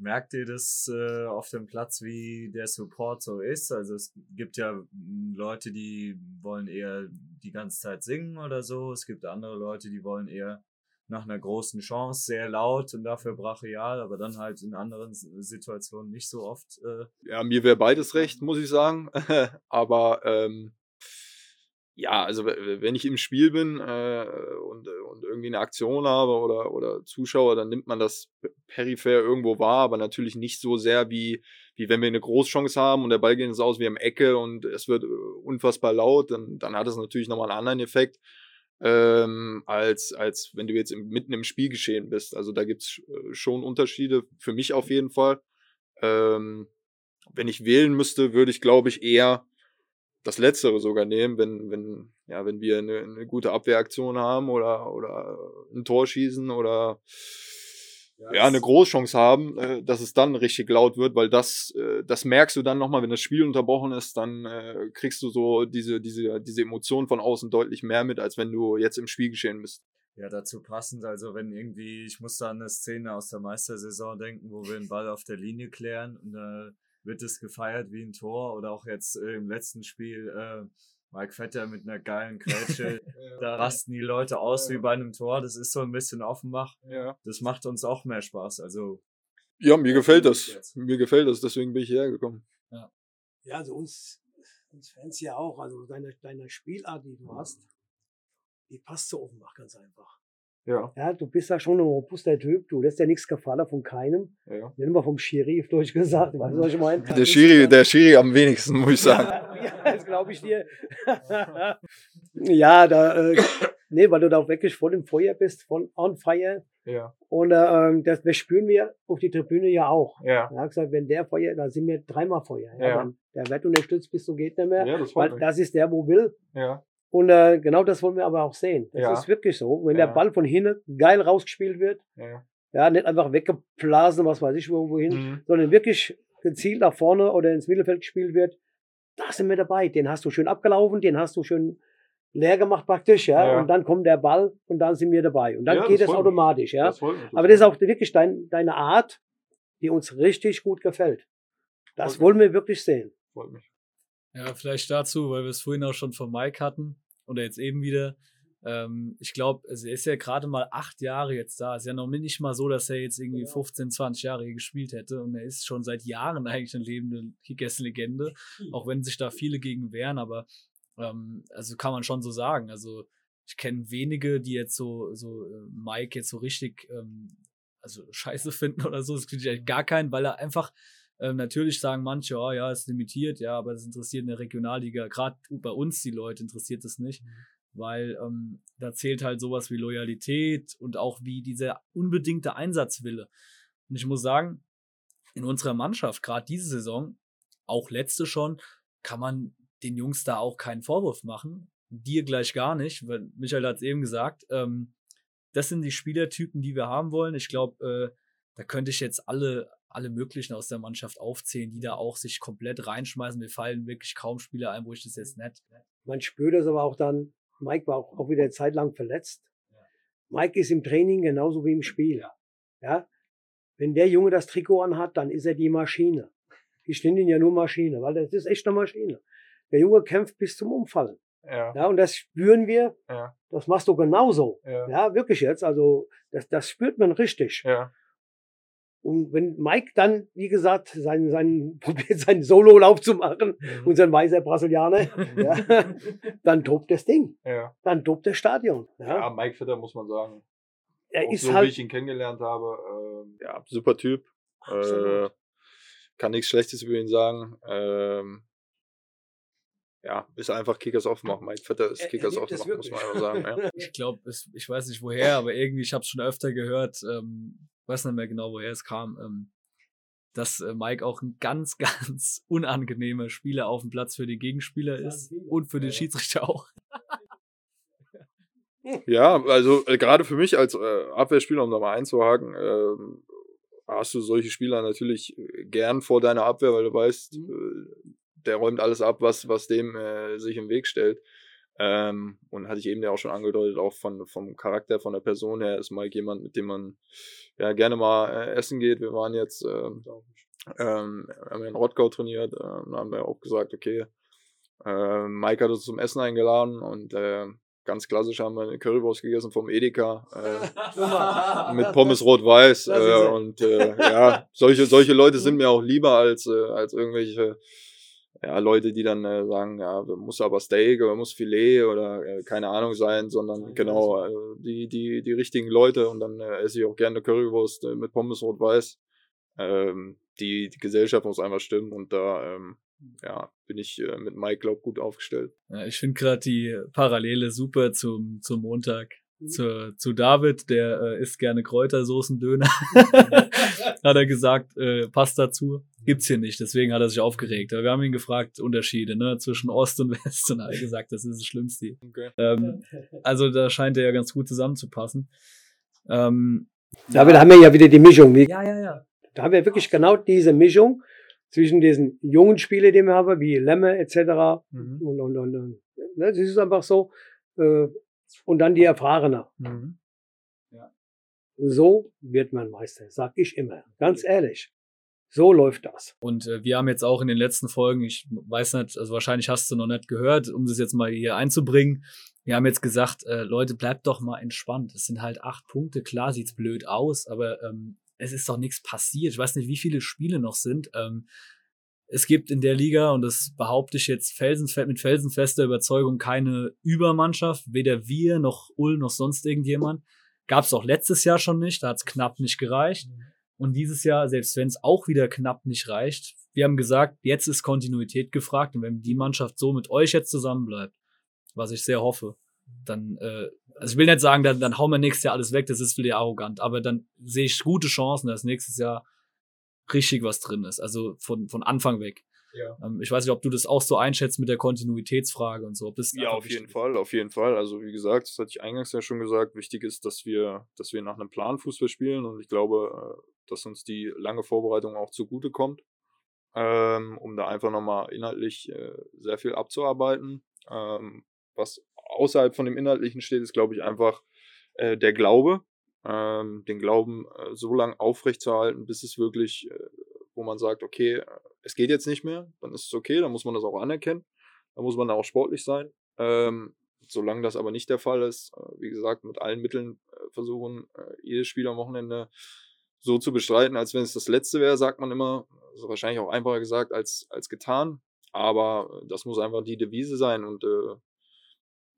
Merkt ihr das äh, auf dem Platz, wie der Support so ist? Also es gibt ja hm, Leute, die wollen eher die ganze Zeit singen oder so. Es gibt andere Leute, die wollen eher nach einer großen Chance sehr laut und dafür brachial, aber dann halt in anderen Situationen nicht so oft. Äh ja, mir wäre beides recht, muss ich sagen. [LAUGHS] aber ähm, ja, also wenn ich im Spiel bin äh, und, und irgendwie eine Aktion habe oder, oder Zuschauer, dann nimmt man das peripher irgendwo wahr, aber natürlich nicht so sehr wie, wie wenn wir eine Großchance haben und der Ball geht ins Aus wie am Ecke und es wird äh, unfassbar laut, dann, dann hat es natürlich nochmal einen anderen Effekt, ähm, als, als wenn du jetzt im, mitten im Spielgeschehen bist. Also da gibt's äh, schon Unterschiede, für mich auf jeden Fall. Ähm, wenn ich wählen müsste, würde ich, glaube ich, eher das Letztere sogar nehmen, wenn, wenn, ja, wenn wir eine, eine gute Abwehraktion haben oder, oder ein Tor schießen oder ja, eine Großchance haben, äh, dass es dann richtig laut wird, weil das, äh, das merkst du dann nochmal, wenn das Spiel unterbrochen ist, dann äh, kriegst du so diese, diese, diese Emotionen von außen deutlich mehr mit, als wenn du jetzt im Spiel geschehen bist. Ja, dazu passend, also wenn irgendwie, ich muss da an eine Szene aus der Meistersaison denken, wo wir den Ball auf der Linie klären und da wird es gefeiert wie ein Tor oder auch jetzt äh, im letzten Spiel äh, Mike Vetter mit einer geilen Quetsche. [LAUGHS] da rasten die Leute aus wie bei einem Tor. Das ist so ein bisschen Offenbach. Ja. Das macht uns auch mehr Spaß. Also. Ja, mir gefällt das. Mir gefällt das, deswegen bin ich hierher gekommen. Ja. Ja, also uns, uns Fans ja auch. Also deine, deine Spielart, die du hast, die passt zu Offenbach ganz einfach. Ja. Ja, du bist ja schon ein robuster Typ, du lässt ja nichts gefallen von keinem. Ja. Nicht immer vom Schiri durchgesagt, weißt du, was ich meine? Der Schiri, der Schiri am wenigsten, muss ich sagen. [LAUGHS] ja, das glaube ich dir. [LAUGHS] ja, da, äh, nee, weil du da auch wirklich voll im Feuer bist, von on fire. Ja. Und äh, das, das spüren wir auf die Tribüne ja auch. Ja. Hat gesagt, wenn der Feuer, da sind wir dreimal Feuer. Ja, Ja. Der wird unterstützt bis zum geht nicht mehr. Ja, das weil mich. das ist der, wo will. Ja. Und äh, genau das wollen wir aber auch sehen. Das Ja. ist wirklich so. Wenn Ja. der Ball von hinten geil rausgespielt wird, Ja. ja, nicht einfach weggeblasen, was weiß ich, wo- wohin, Mhm. sondern wirklich gezielt nach vorne oder ins Mittelfeld gespielt wird, da sind wir dabei. Den hast du schön abgelaufen, den hast du schön leer gemacht praktisch, ja, Ja. und dann kommt der Ball und dann sind wir dabei. Und dann Ja, geht das es mich. automatisch, ja. Das Aber das ist auch wirklich dein, deine Art, die uns richtig gut gefällt. Das wollen wir wirklich sehen. freut mich. Ja, vielleicht dazu, weil wir es vorhin auch schon von Mike hatten oder jetzt eben wieder. Ähm, ich glaube, also er ist ja gerade mal acht Jahre jetzt da. Ist ja noch nicht mal so, dass er jetzt irgendwie 15, 20 Jahre hier gespielt hätte. Und er ist schon seit Jahren eigentlich eine lebende Kickers-Legende, auch wenn sich da viele gegen wehren. Aber ähm, also kann man schon so sagen. Also ich kenne wenige, die jetzt so, so äh, Mike jetzt so richtig ähm, also scheiße [LAUGHS] finden oder so. Das kriege ich eigentlich gar keinen, weil er einfach ähm, natürlich sagen manche, oh ja, ist limitiert, ja, aber das interessiert in der Regionalliga, gerade bei uns die Leute interessiert es nicht, weil ähm, da zählt halt sowas wie Loyalität und auch wie dieser unbedingte Einsatzwille. Und ich muss sagen, in unserer Mannschaft, gerade diese Saison, auch letzte schon, kann man den Jungs da auch keinen Vorwurf machen. Dir gleich gar nicht, weil Michael hat es eben gesagt, ähm, das sind die Spielertypen, die wir haben wollen. Ich glaube, äh, da könnte ich jetzt alle, alle möglichen aus der Mannschaft aufzählen, die da auch sich komplett reinschmeißen. Mir fallen wirklich kaum Spieler ein, wo ich das jetzt nicht. Man spürt es aber auch dann, Mike war auch, auch wieder eine Zeit lang verletzt. Mike ist im Training genauso wie im Spiel. Ja. Wenn der Junge das Trikot anhat, dann ist er die Maschine. Ich nenne ihn ja nur Maschine, weil das ist echt eine Maschine. Der Junge kämpft bis zum Umfallen. Ja. Ja, und das spüren wir. Ja. Das machst du genauso. Ja. Ja, wirklich jetzt. Also, das, das spürt man richtig. Ja. Und wenn Mike dann, wie gesagt, seinen, seinen, [LAUGHS] probiert seinen Solo-Lauf zu machen, Mhm. unseren weißer Brasilianer, [LAUGHS] ja, dann tobt das Ding. Ja. Dann tobt das Stadion. Ja. ja, Mike Vetter muss man sagen. er Auch ist so wie halt, ich ihn kennengelernt habe. ähm, ja, super Typ. Äh, Absolut. kann nichts Schlechtes über ihn sagen. Ähm, ja, ist einfach Kickers aufmachen. Mike Vetter ist Er- er Kickers es aufmachen, muss man einfach sagen. Ja. [LAUGHS] Ich glaube, ich weiß nicht woher, aber irgendwie, ich habe es schon öfter gehört, ähm, weiß nicht mehr genau, woher es kam, ähm, dass äh, Mike auch ein ganz, [LAUGHS] ganz unangenehmer Spieler auf dem Platz für die Gegenspieler ist und für den Schiedsrichter auch. [LAUGHS] Ja, also äh, gerade für mich als äh, Abwehrspieler, um da mal einzuhaken, ähm, hast du solche Spieler natürlich äh, gern vor deiner Abwehr, weil du weißt, äh, der räumt alles ab, was, was dem sich im Weg stellt. Ähm, und hatte ich eben ja auch schon angedeutet, auch von, vom Charakter, von der Person her ist Mike jemand, mit dem man ja gerne mal äh, essen geht. Wir waren jetzt, ähm, ähm, haben ja in Rottgau trainiert, ähm, da haben wir auch gesagt, okay, äh, Mike hat uns zum Essen eingeladen und äh, ganz klassisch haben wir eine Currywurst gegessen vom Edeka äh, [LAUGHS] mit Pommes rot-weiß äh, und äh, ja, solche, solche Leute sind [LAUGHS] mir auch lieber als, äh, als irgendwelche ja, Leute, die dann äh, sagen, ja, muss aber Steak oder muss Filet oder äh, keine Ahnung sein, sondern genau also die, die, die richtigen Leute und dann äh, esse ich auch gerne Currywurst äh, mit Pommes rot-weiß. Ähm, die, die Gesellschaft muss einfach stimmen und da ähm, ja, bin ich äh, mit Mike, glaub, gut aufgestellt. Ja, ich finde gerade die Parallele super zum, zum Montag. Zu, zu David, der äh, isst gerne Kräutersoßen-Döner. [LAUGHS] Hat er gesagt, äh, passt dazu. Gibt's hier nicht. Deswegen hat er sich aufgeregt. Wir haben ihn gefragt, Unterschiede ne, zwischen Ost und West. Und er hat gesagt, das ist das Schlimmste. Okay. Ähm, also da scheint er ja ganz gut zusammenzupassen. Ähm, ja. haben wir ja wieder die Mischung. Ja, ja, ja. Da haben wir wirklich genau diese Mischung zwischen diesen jungen Spielen, die wir haben, wie Lemme etc. Mhm. Und, und, und, und ne, das ist einfach so. Äh, und dann die Erfahrene. Mhm. Ja. So wird man Meister, sag ich immer. Ganz ehrlich. So läuft das. Und äh, wir haben jetzt auch in den letzten Folgen, ich weiß nicht, also wahrscheinlich hast du noch nicht gehört, um das jetzt mal hier einzubringen. Wir haben jetzt gesagt, äh, Leute, bleibt doch mal entspannt. Es sind halt acht Punkte. Klar sieht's blöd aus, aber ähm, es ist doch nichts passiert. Ich weiß nicht, wie viele Spiele noch sind. Ähm, es gibt in der Liga, und das behaupte ich jetzt felsenfest, mit felsenfester Überzeugung, keine Übermannschaft. Weder wir noch Ull noch sonst irgendjemand. Gab es auch letztes Jahr schon nicht. Da hat es knapp nicht gereicht. Mhm. Und dieses Jahr, selbst wenn es auch wieder knapp nicht reicht, wir haben gesagt, jetzt ist Kontinuität gefragt. Und wenn die Mannschaft so mit euch jetzt zusammenbleibt, was ich sehr hoffe, dann, äh, also ich will nicht sagen, dann, dann hauen wir nächstes Jahr alles weg, das ist wieder arrogant, aber dann sehe ich gute Chancen, dass nächstes Jahr richtig was drin ist. Also von, von Anfang weg. Ja. Ähm, ich weiß nicht, ob du das auch so einschätzt mit der Kontinuitätsfrage und so. Ob das ja, auf jeden ist. Fall, auf jeden Fall. Also wie gesagt, das hatte ich eingangs ja schon gesagt, wichtig ist, dass wir, dass wir nach einem Plan Fußball spielen und ich glaube, äh, dass uns die lange Vorbereitung auch zugute kommt, ähm, um da einfach nochmal inhaltlich äh, sehr viel abzuarbeiten. Ähm, was außerhalb von dem Inhaltlichen steht, ist, glaube ich, einfach äh, der Glaube, ähm, den Glauben äh, so lange aufrechtzuerhalten, bis es wirklich, äh, wo man sagt, okay, es geht jetzt nicht mehr, dann ist es okay, dann muss man das auch anerkennen, dann muss man da auch sportlich sein. Ähm, solange das aber nicht der Fall ist, äh, wie gesagt, mit allen Mitteln äh, versuchen, jedes Spiel am Wochenende so zu bestreiten, als wenn es das letzte wäre, sagt man immer. Also wahrscheinlich auch einfacher gesagt als, als getan. Aber das muss einfach die Devise sein. Und äh,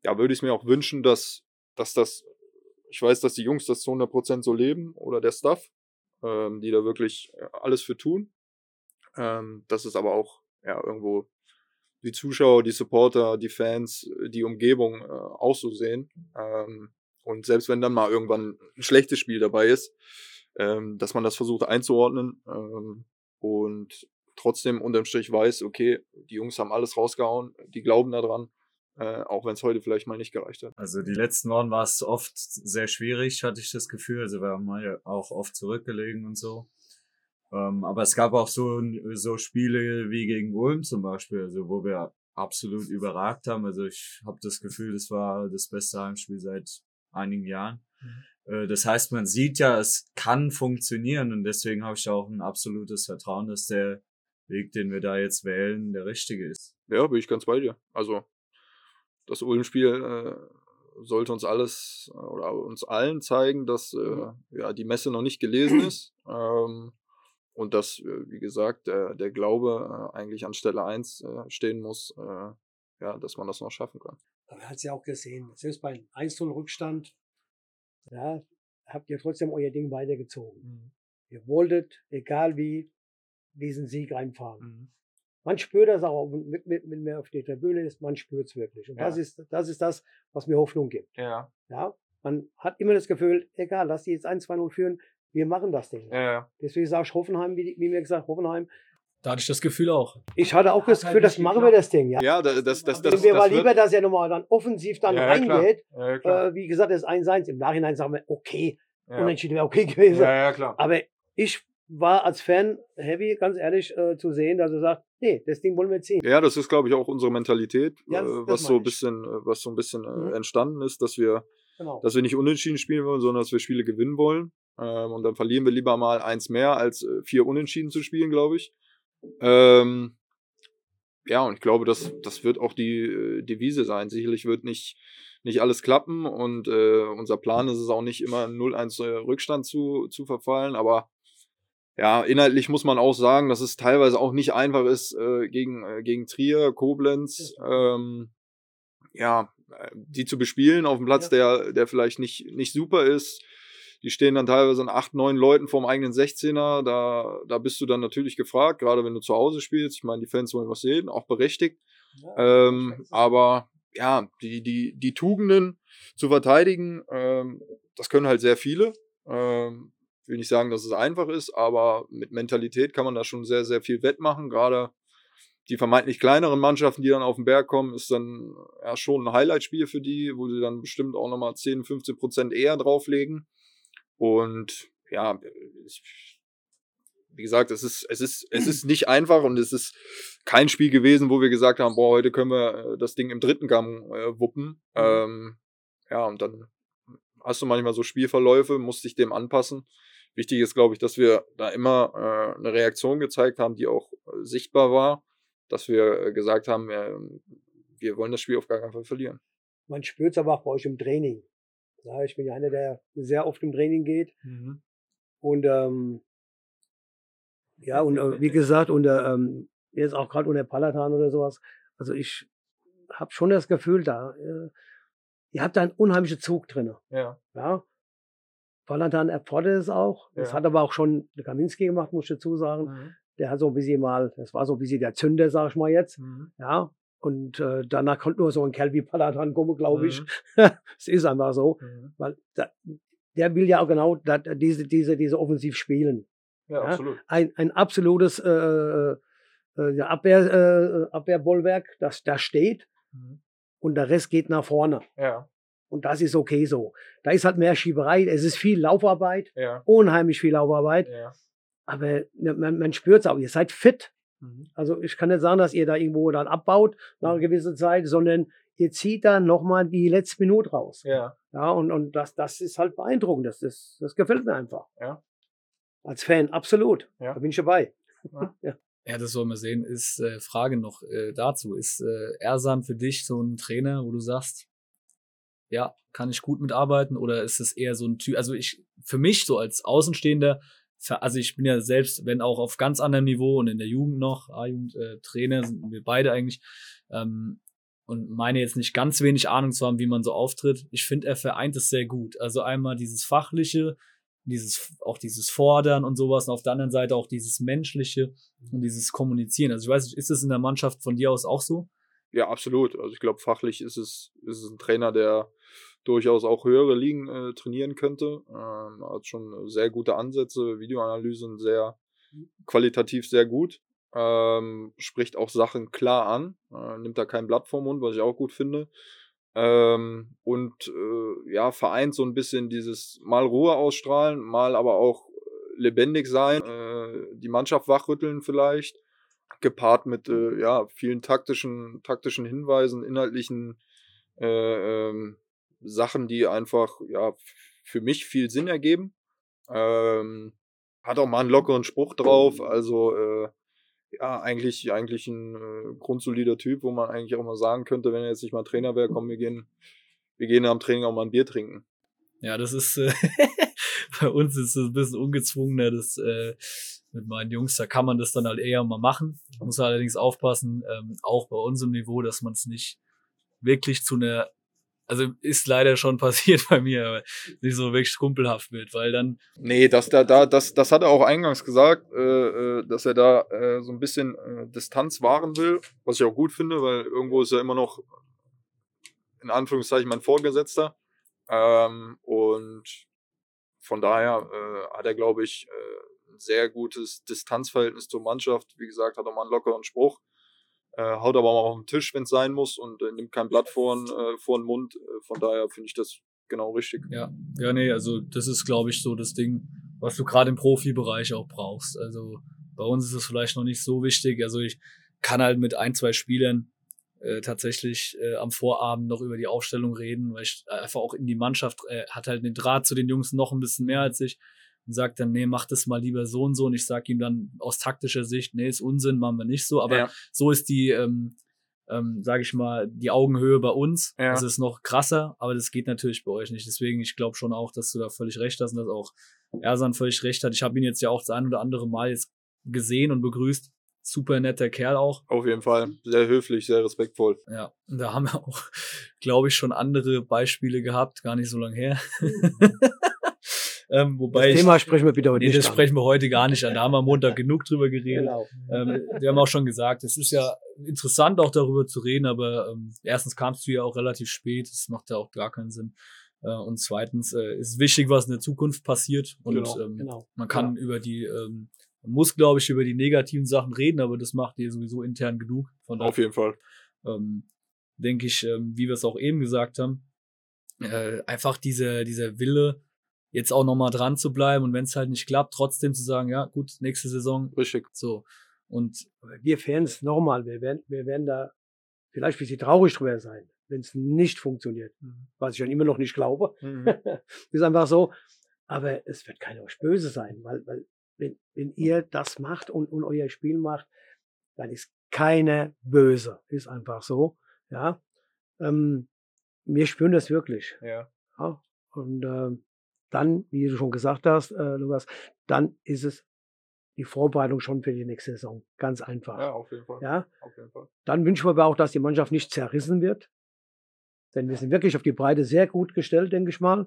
ja, würde ich mir auch wünschen, dass, dass das ich weiß, dass die Jungs das zu 100% so leben oder der Staff, ähm, die da wirklich äh, alles für tun. Ähm, dass es aber auch ja, irgendwo die Zuschauer, die Supporter, die Fans, die Umgebung äh, auch so sehen. Ähm, und selbst wenn dann mal irgendwann ein schlechtes Spiel dabei ist, ähm, dass man das versucht einzuordnen ähm, und trotzdem unterm Strich weiß, okay, die Jungs haben alles rausgehauen, die glauben daran äh, auch wenn es heute vielleicht mal nicht gereicht hat. Also die letzten Wochen war es oft sehr schwierig, hatte ich das Gefühl. Also wir haben ja auch oft zurückgelegen und so. Ähm, aber es gab auch so, so Spiele wie gegen Ulm zum Beispiel, also wo wir absolut überragt haben. Also ich habe das Gefühl, das war das beste Heimspiel seit einigen Jahren. Mhm. Äh, das heißt, man sieht ja, es kann funktionieren und deswegen habe ich auch ein absolutes Vertrauen, dass der Weg, den wir da jetzt wählen, der richtige ist. Ja, bin ich ganz bei dir. Also das Ulm-Spiel äh, sollte uns alles äh, oder uns allen zeigen, dass äh, ja, die Messe noch nicht gelesen ist. Ähm, und dass, äh, wie gesagt, der, der Glaube äh, eigentlich an Stelle 1 äh, stehen muss, äh, ja, dass man das noch schaffen kann. Man hat es ja auch gesehen, selbst bei einem 1-0-Rückstand, ja, habt ihr trotzdem euer Ding weitergezogen. Mhm. Ihr wolltet, egal wie, diesen Sieg reinfahren. Mhm. Man spürt das auch, mit, mit, mit mir auf der Tribüne ist, man spürt es wirklich. Und ja. das, ist, das ist das, was mir Hoffnung gibt. Ja. ja. Man hat immer das Gefühl, egal, lass die jetzt 1-2-0 führen, wir machen das Ding. Ja. Deswegen sage ich Hoffenheim, wie, wie mir gesagt, Hoffenheim. Da hatte ich das Gefühl auch. Ich hatte auch das Gefühl, das machen wir das Ding, ja. Ja, das, das, das, das, mir war lieber, dass er nochmal dann offensiv dann ja, reingeht. Ja, äh, wie gesagt, das ist 1-1. Im Nachhinein sagen wir, okay, ja. unentschieden wäre okay gewesen. Ja, ja, klar. Aber ich war als Fan heavy, ganz ehrlich, äh, zu sehen, dass er sagt, nee, das Ding wollen wir ziehen. Ja, das ist, glaube ich, auch unsere Mentalität, ja, äh, was, so ein bisschen, äh, was so ein bisschen äh, mhm. entstanden ist, dass wir, genau. dass wir nicht unentschieden spielen wollen, sondern dass wir Spiele gewinnen wollen. Ähm, und dann verlieren wir lieber mal eins mehr, als äh, vier Unentschieden zu spielen, glaube ich. Ähm, ja, und ich glaube, das, das wird auch die äh, Devise sein. Sicherlich wird nicht, nicht alles klappen und äh, unser Plan ist es auch nicht immer 0-1 Rückstand zu, zu verfallen, aber ja, inhaltlich muss man auch sagen, dass es teilweise auch nicht einfach ist äh, gegen, äh, gegen Trier, Koblenz, ähm, ja, äh, die zu bespielen auf dem Platz, ja. der, der vielleicht nicht, nicht super ist. Die stehen dann teilweise an acht, neun Leuten vorm eigenen 16er. Da, da bist du dann natürlich gefragt, gerade wenn du zu Hause spielst. Ich meine, die Fans wollen was sehen, auch berechtigt. Ja, ähm, aber ja, die, die, die Tugenden zu verteidigen, ähm, das können halt sehr viele. Ähm, Ich will nicht sagen, dass es einfach ist, aber mit Mentalität kann man da schon sehr, sehr viel wettmachen. Gerade die vermeintlich kleineren Mannschaften, die dann auf den Berg kommen, ist dann ja schon ein Highlight-Spiel für die, wo sie dann bestimmt auch nochmal 10, 15 Prozent eher drauflegen. Und ja, wie gesagt, es ist, es ist, es [CLEARS THROAT] ist nicht einfach und es ist kein Spiel gewesen, wo wir gesagt haben, boah, heute können wir äh, das Ding im dritten Gang äh, wuppen. Mhm. Ähm, ja, und dann hast du manchmal so Spielverläufe, musst dich dem anpassen. Wichtig ist, glaube ich, dass wir da immer äh, eine Reaktion gezeigt haben, die auch äh, sichtbar war, dass wir äh, gesagt haben, äh, wir wollen das Spiel auf gar keinen Fall verlieren. Man spürt es aber auch bei euch im Training. Ja, ich bin ja einer, der sehr oft im Training geht. Mhm. Und ähm, ja, und äh, wie gesagt, unter, ähm, jetzt auch gerade unter Palatan oder sowas, also ich habe schon das Gefühl, da, äh, ihr habt da einen unheimlichen Zug drin. Ja. ja? Palatan erfordert es auch. Ja. Das hat aber auch schon der Kaminski gemacht, muss ich dazu sagen. Mhm. Der hat so ein bisschen mal, das war so ein bisschen der Zünder, sag ich mal jetzt. Mhm. Ja. Und äh, danach kommt nur so ein Kerl wie Palatan kommen, glaube ich. Mhm. [LAUGHS] Es ist einfach so. Mhm. Weil da, der will ja auch genau da, diese, diese, diese Offensiv spielen. Ja, absolut. Ein, ein absolutes äh, äh, äh Abwehr, äh, Abwehrbollwerk, das da steht mhm. und der Rest geht nach vorne. Ja. Und das ist okay so. Da ist halt mehr Schieberei, es ist viel Laufarbeit, ja. unheimlich viel Laufarbeit. Ja. Aber man, man spürt es auch, ihr seid fit. Mhm. Also ich kann nicht sagen, dass ihr da irgendwo dann abbaut nach einer mhm. gewissen Zeit, sondern ihr zieht dann nochmal die letzte Minute raus. Ja. Ja, und, und das, das ist halt beeindruckend. Das, das, das gefällt mir einfach. Ja. Als Fan, absolut. Ja. Da bin ich dabei. Ja. [LAUGHS] ja. ja das wollen wir sehen. Ist äh, Frage noch äh, dazu. Ist äh, Ersan für dich so ein Trainer, wo du sagst, ja, kann ich gut mitarbeiten oder ist es eher so ein Typ, also ich, für mich so als Außenstehender, also ich bin ja selbst, wenn auch auf ganz anderem Niveau und in der Jugend noch, A-Jugend, äh, Trainer sind wir beide eigentlich, ähm, und meine jetzt nicht ganz wenig Ahnung zu haben, wie man so auftritt. Ich finde, er vereint es sehr gut. Also einmal dieses fachliche, dieses, auch dieses Fordern und sowas und auf der anderen Seite auch dieses menschliche und dieses Kommunizieren. Also ich weiß nicht, ist es in der Mannschaft von dir aus auch so? Ja, absolut. Also ich glaube, fachlich ist es, ist es ein Trainer, der durchaus auch höhere Ligen äh, trainieren könnte. Ähm, hat schon sehr gute Ansätze, Videoanalysen sehr qualitativ sehr gut. Ähm, spricht auch Sachen klar an, äh, nimmt da kein Blatt vom Mund, was ich auch gut finde. Ähm, und äh, ja, vereint so ein bisschen dieses mal Ruhe ausstrahlen, mal aber auch lebendig sein, äh, die Mannschaft wachrütteln vielleicht, gepaart mit äh, ja, vielen taktischen, taktischen Hinweisen, inhaltlichen äh, ähm, Sachen, die einfach ja, für mich viel Sinn ergeben. Ähm, hat auch mal einen lockeren Spruch drauf, also äh, ja, eigentlich, eigentlich ein äh, grundsolider Typ, wo man eigentlich auch mal sagen könnte, wenn er jetzt nicht mal Trainer wäre, komm, wir gehen, wir gehen am Training auch mal ein Bier trinken. Ja, das ist äh, [LAUGHS] bei uns ist es ein bisschen ungezwungener, das äh, mit meinen Jungs, da kann man das dann halt eher mal machen. Muss allerdings aufpassen, ähm, auch bei unserem Niveau, dass man es nicht wirklich zu einer also ist leider schon [LAUGHS] passiert bei mir, aber nicht so wirklich kumpelhaft wird, weil dann. Nee, das, da, da, das, das hat er auch eingangs gesagt, äh, äh, dass er da äh, so ein bisschen äh, Distanz wahren will, was ich auch gut finde, weil irgendwo ist er immer noch in Anführungszeichen mein Vorgesetzter. Ähm, und von daher äh, hat er, glaube ich, äh, ein sehr gutes Distanzverhältnis zur Mannschaft. Wie gesagt, hat er mal einen lockeren Spruch äh, haut aber mal auf den Tisch, wenn es sein muss und äh, nimmt kein Blatt vor, äh, vor den Mund. Äh, von daher finde ich das genau richtig. Ja, ja, nee, also das ist, glaube ich, so das Ding, was du gerade im Profibereich auch brauchst. Also bei uns ist es vielleicht noch nicht so wichtig. Also ich kann halt mit ein, zwei Spielern äh, tatsächlich äh, am Vorabend noch über die Aufstellung reden, weil ich einfach auch in die Mannschaft äh, hat halt den Draht zu den Jungs noch ein bisschen mehr als ich und sagt dann, nee, mach das mal lieber so und so. Und ich sag ihm dann aus taktischer Sicht, nee, ist Unsinn, machen wir nicht so. Aber ja. so ist die, ähm, ähm, sage ich mal, die Augenhöhe bei uns. Ja. Das ist noch krasser, aber das geht natürlich bei euch nicht. Deswegen, ich glaube schon auch, dass du da völlig recht hast und dass auch Ersan völlig recht hat. Ich habe ihn jetzt ja auch das ein oder andere Mal jetzt gesehen und begrüßt. Super netter Kerl auch. Auf jeden Fall. Sehr höflich, sehr respektvoll. Ja, und da haben wir auch, [LAUGHS] glaube ich, schon andere Beispiele gehabt, gar nicht so lange her. [LAUGHS] Ähm, wobei das Thema ich, sprechen wir wieder heute nee, nicht. Das an. sprechen wir heute gar nicht an. Da haben wir am Montag genug drüber geredet. Genau. Ähm, wir haben auch schon gesagt, es ist ja interessant auch darüber zu reden, aber ähm, erstens kamst du ja auch relativ spät, das macht ja auch gar keinen Sinn. Äh, und zweitens äh, ist wichtig, was in der Zukunft passiert. Und Genau, ähm, genau. man kann über die, ähm, man muss, glaube ich, über die negativen Sachen reden, aber das macht ihr sowieso intern genug. Von daher Auf jeden Fall. ähm, denke ich, ähm, wie wir es auch eben gesagt haben, äh, einfach diese, dieser Wille, jetzt auch nochmal dran zu bleiben und wenn es halt nicht klappt, trotzdem zu sagen, ja gut, nächste Saison Richtig. so. Und wir Fans, nochmal, wir werden, wir werden da vielleicht ein bisschen traurig drüber sein, wenn es nicht funktioniert. Was ich dann immer noch nicht glaube. [LAUGHS] ist einfach so. Aber es wird keiner euch böse sein, weil, weil wenn, wenn ihr das macht und, und euer Spiel macht, dann ist keiner böse. Ist einfach so. Ja. Ähm, wir spüren das wirklich. Ja. Ja. Und ähm, dann, wie du schon gesagt hast, äh, Lukas, dann ist es die Vorbereitung schon für die nächste Saison. Ganz einfach. Ja, auf jeden Fall. Ja. Auf jeden Fall. Dann wünschen wir aber auch, dass die Mannschaft nicht zerrissen wird. Denn wir sind wirklich auf die Breite sehr gut gestellt, denke ich mal.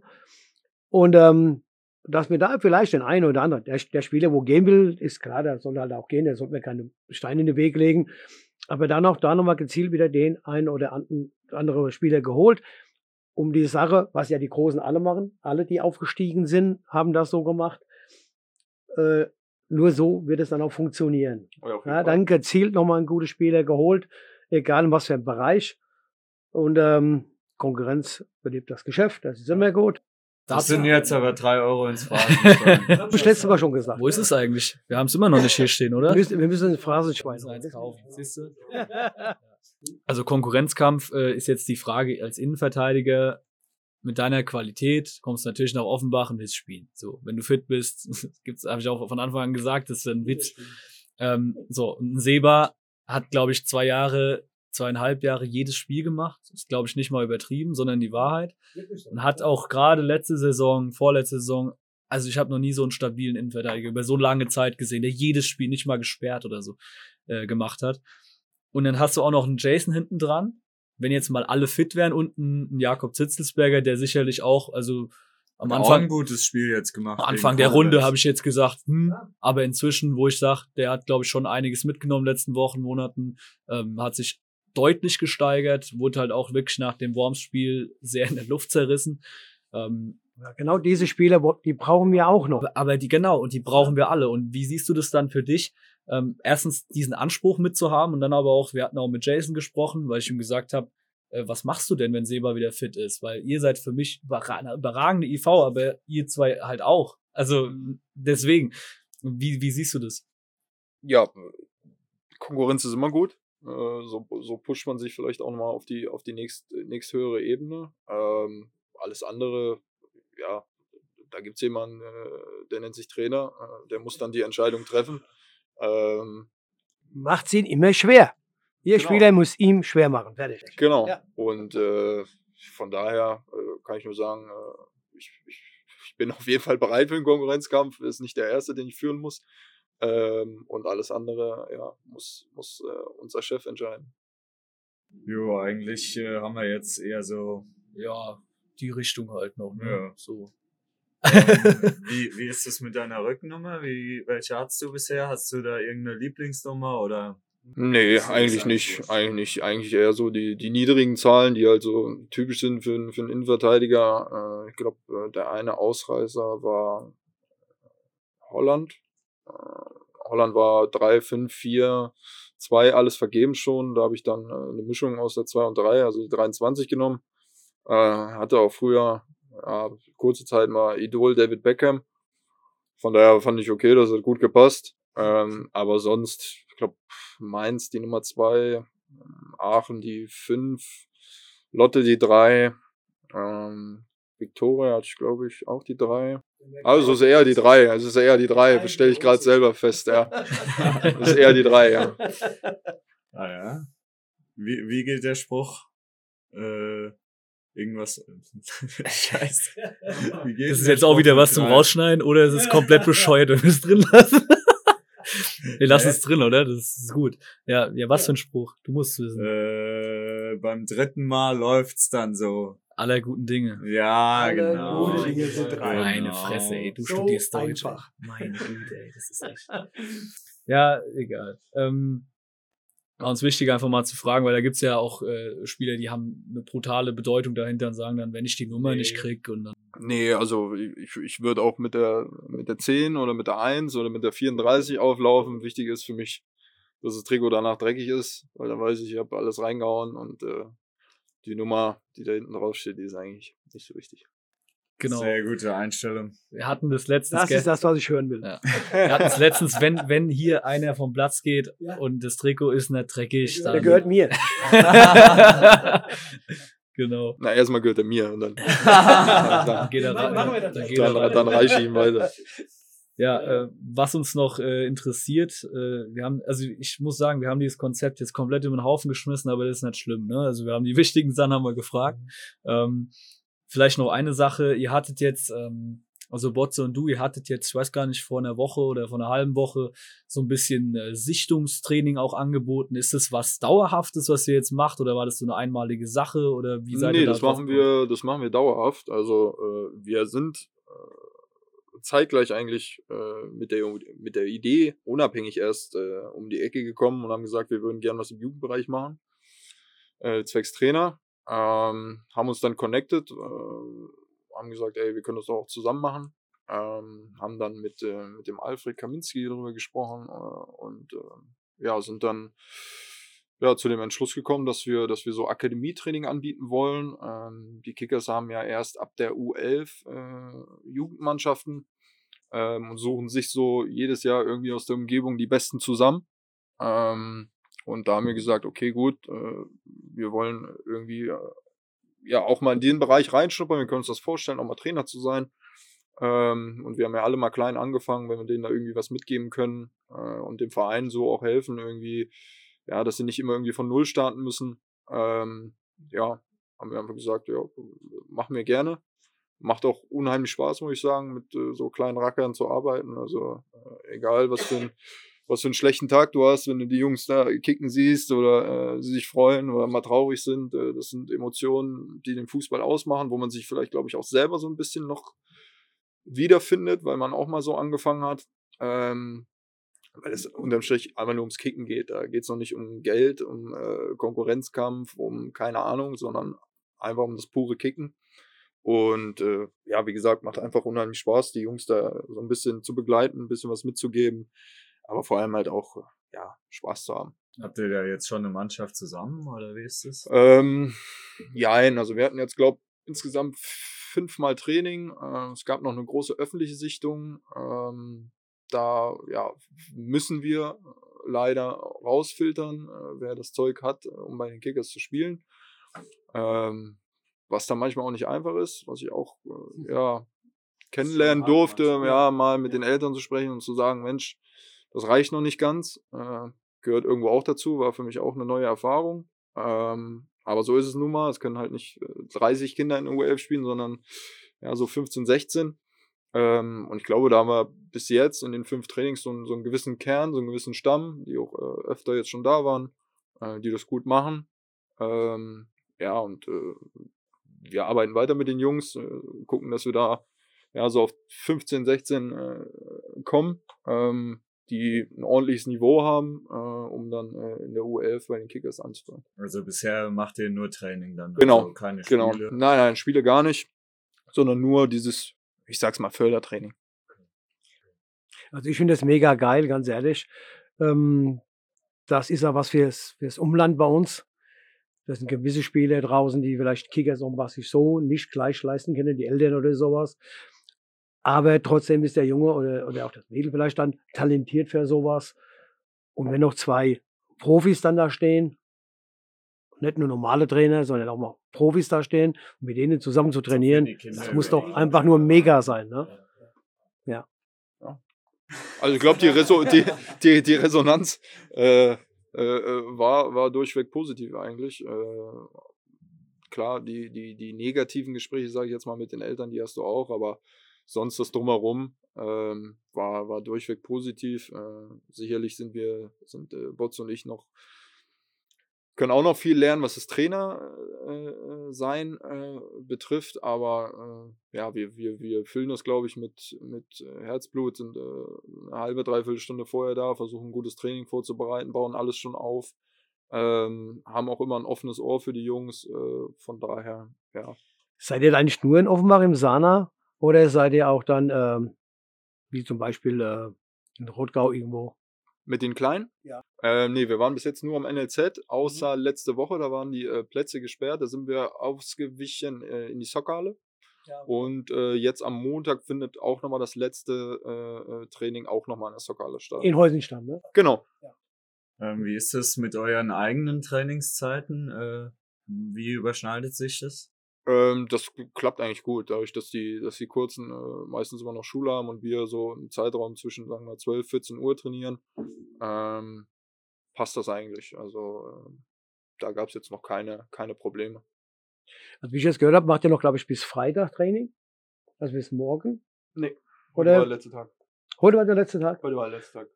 Und ähm, dass wir da vielleicht den einen oder anderen, der, der Spieler, wo gehen will, ist klar, der soll halt auch gehen, der sollte mir keine Steine in den Weg legen. Aber dann auch da nochmal gezielt wieder den einen oder anderen andere Spieler geholt, um die Sache, was ja die Großen alle machen, alle, die aufgestiegen sind, haben das so gemacht. Äh, nur so wird es dann auch funktionieren. Ja, dann gezielt nochmal einen guten Spieler geholt, egal in was für einem Bereich. Und ähm, Konkurrenz belebt das Geschäft, das ist immer gut. Das sind jetzt aber drei Euro ins Phrasenschwein. [LAUGHS] Das habe ich letztes Mal schon gesagt. Wo ist es eigentlich? Wir haben es immer noch nicht hier stehen, oder? Wir müssen, wir müssen ein Phrasenschwein kaufen, siehst du? [LAUGHS] Also Konkurrenzkampf äh, ist jetzt die Frage als Innenverteidiger mit deiner Qualität kommst du natürlich nach Offenbach und willst spielen. So, wenn du fit bist, [LAUGHS] gibt's, habe ich auch von Anfang an gesagt, das ist ein Witz. Ähm, so, ein Seba hat, glaube ich, zwei Jahre, zweieinhalb Jahre jedes Spiel gemacht. Ist, glaube ich, nicht mal übertrieben, sondern die Wahrheit. Und hat auch gerade letzte Saison, vorletzte Saison, also ich habe noch nie so einen stabilen Innenverteidiger über so lange Zeit gesehen, der jedes Spiel nicht mal gesperrt oder so äh, gemacht hat. Und dann hast du auch noch einen Jason hinten dran. Wenn jetzt mal alle fit wären und ein, Jakob Zitzelsberger, der sicherlich auch, also am Auch ein Anfang, gutes Spiel jetzt gemacht. am Anfang der. Runde habe ich jetzt gesagt, hm, aber inzwischen, wo ich sage, der hat, glaube ich, schon einiges mitgenommen in den letzten Wochen, Monaten, ähm, hat sich deutlich gesteigert, wurde halt auch wirklich nach dem Worms-Spiel sehr in der Luft zerrissen. Ähm, Ja, genau diese Spieler, die brauchen wir auch noch. aber, aber die, genau, und die brauchen wir alle. Und wie siehst du das dann für dich? Ähm, erstens diesen Anspruch mitzuhaben und dann aber auch, wir hatten auch mit Jason gesprochen, weil ich ihm gesagt habe, äh, was machst du denn, wenn Seba wieder fit ist? Weil ihr seid für mich eine überragende IV, aber ihr zwei halt auch. Also deswegen, wie, wie siehst du das? ja, Konkurrenz ist immer gut. Äh, So, so pusht man sich vielleicht auch nochmal auf die, auf die nächst, nächsthöhere Ebene. Ähm, alles andere, ja, da gibt's jemanden, äh, der nennt sich Trainer, der muss dann die Entscheidung treffen. Ähm, Macht's ihn immer schwer. Ihr Genau. Spieler muss ihm schwer machen. Fertig. Genau. Ja. Und äh, von daher äh, kann ich nur sagen, äh, ich, ich, ich bin auf jeden Fall bereit für den Konkurrenzkampf. Ist nicht der erste, den ich führen muss. Ähm, und alles andere, ja, muss, muss äh, unser Chef entscheiden. Jo, eigentlich äh, haben wir jetzt eher so. Ja, die Richtung halt noch. Ne? Ja. So. [LAUGHS] Wie, wie ist das mit deiner Rückennummer? Wie, welche hast du bisher? Hast du da irgendeine Lieblingsnummer oder? Nee, eigentlich nicht. Eigentlich nicht. Eigentlich eher so die, die niedrigen Zahlen, die halt so typisch sind für, einen- für einen Innenverteidiger. Äh, ich glaube, äh, der eine Ausreißer war Holland. Äh, Holland war 3, 5, 4, 2, alles vergeben schon. Da habe ich dann eine Mischung aus der 2 und 3, also die 23 genommen. Äh, hatte auch früher, ja, kurze Zeit mal Idol David Beckham. Von daher fand ich okay, das hat gut gepasst. Ähm, aber sonst, ich glaube, Mainz die Nummer 2, Aachen die 5, Lotte die 3, ähm, Victoria hatte ich, glaube ich, auch die 3. Also es ist eher die 3, also es ist eher die 3, stelle ich gerade selber fest, ja. [LAUGHS] Es ist eher die 3, ja. Ah ja. Wie, wie geht der Spruch? Äh, irgendwas. [LAUGHS] [LAUGHS] Scheiße. Wie geht Das ist jetzt auch wieder was zum? Rausschneiden oder ist es komplett bescheuert und wir es drin lassen? [LAUGHS] Wir lassen es drin, oder? Das ist gut. Ja, ja, was für ein Spruch? Du musst wissen. Äh, beim dritten Mal läuft's dann so. Aller guten Dinge. Ja, Alle genau. guten Dinge sind drei. Meine Genau. Fresse, ey, du So studierst Deutsch. einfach. Meine Güte, ey, das ist echt. Ja, egal. Ähm, war uns wichtig, einfach mal zu fragen, weil da gibt's ja auch äh, Spieler, die haben eine brutale Bedeutung dahinter und sagen dann, wenn ich die Nummer Nee. nicht krieg und dann. Nee, also ich, ich würde auch mit der, mit der 10 oder mit der 1 oder mit der 34 auflaufen. Wichtig ist für mich, dass das Trikot danach dreckig ist, weil dann weiß ich, ich habe alles reingehauen und äh, die Nummer, die da hinten drauf steht, die ist eigentlich nicht so wichtig. Genau. Sehr gute Einstellung. Wir hatten das letztens. Das ist das, was ich hören will. Ja. Wir hatten es letztens, wenn, wenn hier einer vom Platz geht Ja. und das Trikot ist nicht dreckig, dann. Der gehört mir. [LAUGHS] genau. Na, erstmal gehört er mir und dann, Dann [LAUGHS] dann, geht er Machen wir das. Dann dann, rein. dann reiche ich ihm weiter. Ja, äh, was uns noch äh, interessiert, äh, wir haben, also ich muss sagen, wir haben dieses Konzept jetzt komplett über den Haufen geschmissen, aber das ist nicht schlimm, ne? Also wir haben die wichtigen Sachen haben wir gefragt. Ähm, vielleicht noch eine Sache, ihr hattet jetzt, ähm, also Botze und du, ihr hattet jetzt, ich weiß gar nicht, vor einer Woche oder vor einer halben Woche so ein bisschen äh, Sichtungstraining auch angeboten. Ist das was Dauerhaftes, was ihr jetzt macht, oder war das so eine einmalige Sache oder wie seid nee, ihr da das machen wir, das machen wir dauerhaft. Also äh, wir sind äh, zeitgleich eigentlich äh, mit der mit der Idee unabhängig erst äh, um die Ecke gekommen und haben gesagt, wir würden gern was im Jugendbereich machen, äh, zwecks Trainer. Ähm, haben uns dann connected, äh, haben gesagt, ey, wir können das auch zusammen machen. Ähm, haben dann mit, äh, mit dem Alfred Kaminski darüber gesprochen äh, und äh, ja, sind dann ja, zu dem Entschluss gekommen, dass wir, dass wir so Akademietraining anbieten wollen. Ähm, die Kickers haben ja erst ab der U11 äh, Jugendmannschaften ähm, und suchen sich so jedes Jahr irgendwie aus der Umgebung die Besten zusammen. Ähm, und da haben wir gesagt, okay, gut, äh, wir wollen irgendwie äh, ja auch mal in den Bereich reinschnuppern. Wir können uns das vorstellen, auch mal Trainer zu sein. Ähm, und wir haben ja alle mal klein angefangen, wenn wir denen da irgendwie was mitgeben können äh, und dem Verein so auch helfen, irgendwie, ja, dass sie nicht immer irgendwie von Null starten müssen. Ähm, ja, haben wir einfach gesagt, ja, machen wir gerne. Macht auch unheimlich Spaß, muss ich sagen, mit so kleinen Rackern zu arbeiten. Also egal, was für, ein, was für einen schlechten Tag du hast, wenn du die Jungs da kicken siehst oder äh, sie sich freuen oder mal traurig sind. Äh, das sind Emotionen, die den Fußball ausmachen, wo man sich vielleicht, glaube ich, auch selber so ein bisschen noch wiederfindet, weil man auch mal so angefangen hat. Ähm, weil es unterm Strich einfach nur ums Kicken geht. Da geht es noch nicht um Geld, um äh, Konkurrenzkampf, um keine Ahnung, sondern einfach um das pure Kicken. Und äh, ja, wie gesagt, macht einfach unheimlich Spaß, die Jungs da so ein bisschen zu begleiten, ein bisschen was mitzugeben, aber vor allem halt auch ja, Spaß zu haben. Habt ihr da jetzt schon eine Mannschaft zusammen oder wie ist das? Ähm, ja, also wir hatten jetzt, glaube insgesamt fünfmal Training. Äh, es gab noch eine große öffentliche Sichtung. Ähm, da ja, müssen wir leider rausfiltern, äh, wer das Zeug hat, äh, um bei den Kickers zu spielen. Ähm, was dann manchmal auch nicht einfach ist, was ich auch äh, ja, kennenlernen durfte, ja, mal mit den Eltern zu sprechen und zu sagen, Mensch, das reicht noch nicht ganz. Äh, gehört irgendwo auch dazu, war für mich auch eine neue Erfahrung. Ähm, aber so ist es nun mal. Es können halt nicht äh, 30 Kinder in der U11 spielen, sondern ja, so 15, 16. Ähm, und ich glaube, da haben wir bis jetzt in den fünf Trainings so, einen- so einen gewissen Kern, so einen gewissen Stamm, die auch äh, öfter jetzt schon da waren, äh, die das gut machen. Ähm, ja, und äh, wir arbeiten weiter mit den Jungs, äh, gucken, dass wir da ja so auf 15, 16 äh, kommen, ähm, die ein ordentliches Niveau haben, äh, um dann äh, in der U11 bei den Kickers anzufangen. Also bisher macht ihr nur Training dann, Genau, also keine Genau. Spiele. Nein, nein, Spiele gar nicht, sondern nur dieses, ich sag's mal, Fördertraining. Also ich finde das mega geil, ganz ehrlich. Ähm, das ist ja was fürs, fürs Umland bei uns. Das sind gewisse Spieler draußen, die vielleicht Kickers um was sich so nicht gleich leisten können, die Eltern oder sowas. Aber trotzdem ist der Junge oder, oder auch das Mädel vielleicht dann talentiert für sowas. Und wenn noch zwei Profis dann da stehen, nicht nur normale Trainer, sondern auch mal Profis da stehen, um mit denen zusammen zu trainieren, das muss doch einfach nur mega sein. Ne? Also ich glaube, die, Reso die, die, die Resonanz äh, äh, äh, war, war durchweg positiv eigentlich. Äh, klar, die, die, die negativen Gespräche, sage ich jetzt mal, mit den Eltern, die hast du auch, aber sonst das drumherum ähm, war, war durchweg positiv. Äh, sicherlich sind wir, sind äh, Botz und ich noch, können auch noch viel lernen, was das Trainer äh, äh, sein äh, betrifft, aber äh, ja, wir, wir, wir füllen das, glaube ich, mit, mit Herzblut, sind eine halbe, dreiviertel Stunde vorher da, versuchen ein gutes Training vorzubereiten, bauen alles schon auf. Ähm, haben auch immer ein offenes Ohr für die Jungs. Von daher, ja. Seid ihr eigentlich nur in Offenbach im Sana oder seid ihr auch dann, ähm, wie zum Beispiel äh, in Rotgau irgendwo? Mit den Kleinen? Ja. Ähm, nee, wir waren bis jetzt nur am NLZ, außer letzte Woche, da waren die äh, Plätze gesperrt, da sind wir ausgewichen äh, in die Soccerhalle. Ja. Und äh, jetzt am Montag findet auch nochmal das letzte äh, äh, Training auch nochmal in der Soccerhalle statt. In Heusenstamm, ne? genau. Ähm, wie ist das mit euren eigenen Trainingszeiten? Äh, wie überschneidet sich das? Ähm, das klappt eigentlich gut, dadurch, dass die, dass die Kurzen äh, meistens immer noch Schule haben und wir so im Zeitraum zwischen, sagen wir, 12, 14 Uhr trainieren, ähm, passt das eigentlich. Also äh, da gab es jetzt noch keine, keine Probleme. Also wie ich jetzt gehört habe, macht ihr noch, glaube ich, bis Freitag Training. Also bis morgen. Nee. Oder- war der letzte Tag. Heute war der letzte Tag. Heute war der letzte Tag.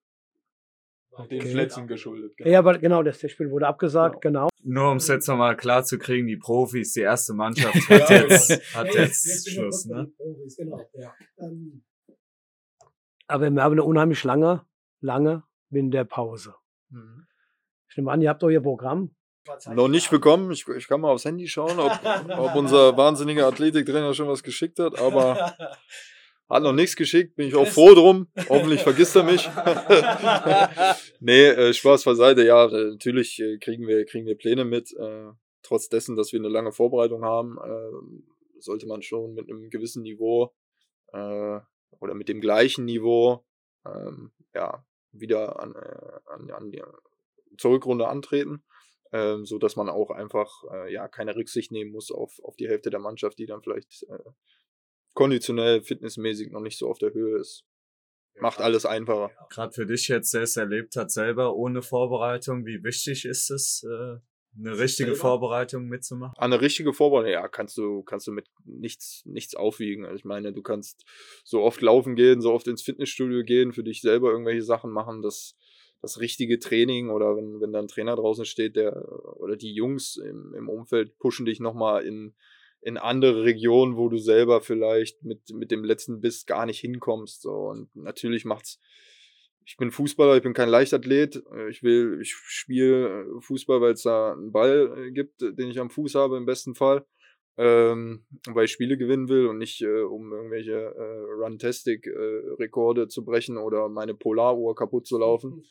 Den Okay. Verletzungen geschuldet. Ja, aber genau, das, Spiel wurde abgesagt, genau. Nur um es jetzt nochmal klar zu kriegen, die Profis, die erste Mannschaft [LAUGHS] hat jetzt, hat jetzt Schluss, ne? Aber wir haben eine unheimlich lange, lange Winterpause. Mhm. Ich nehme an, ihr habt euer Programm. Noch nicht bekommen. Ich, ich kann mal aufs Handy schauen, ob, ob unser [LAUGHS] wahnsinniger Athletiktrainer schon was geschickt hat, aber [LAUGHS] hat noch nichts geschickt. Bin ich auch froh drum. Hoffentlich vergisst er mich. [LAUGHS] nee, äh, Spaß beiseite. Ja, äh, natürlich äh, kriegen wir, kriegen wir Pläne mit. Äh, trotz dessen, dass wir eine lange Vorbereitung haben, äh, sollte man schon mit einem gewissen Niveau äh, oder mit dem gleichen Niveau ähm, ja, wieder an, äh, an, an die zur Rückrunde antreten ähm, so dass man auch einfach äh, ja keine Rücksicht nehmen muss auf, auf die Hälfte der Mannschaft, die dann vielleicht äh, konditionell, fitnessmäßig noch nicht so auf der Höhe ist. Macht alles einfacher. Gerade für dich jetzt, der es erlebt hat, selber ohne Vorbereitung, wie wichtig ist es, äh, eine richtige Selber? Vorbereitung mitzumachen? Eine richtige Vorbereitung, ja, kannst du, kannst du mit nichts, nichts aufwiegen. Also ich meine, du kannst so oft laufen gehen, so oft ins Fitnessstudio gehen, für dich selber irgendwelche Sachen machen, das, das richtige Training oder wenn, wenn da ein Trainer draußen steht, der oder die Jungs im, im Umfeld pushen dich nochmal in, in andere Regionen, wo du selber vielleicht mit, mit dem letzten Biss gar nicht hinkommst. So. Und natürlich macht's. Ich bin Fußballer, ich bin kein Leichtathlet. Äh, Ich will, ich spiele äh, Fußball, weil es da einen Ball äh, gibt, äh, den ich am Fuß habe, im besten Fall. Ähm, weil ich Spiele gewinnen will und nicht äh, um irgendwelche äh, Runtastic-Rekorde zu brechen oder meine Polaruhr kaputt zu laufen.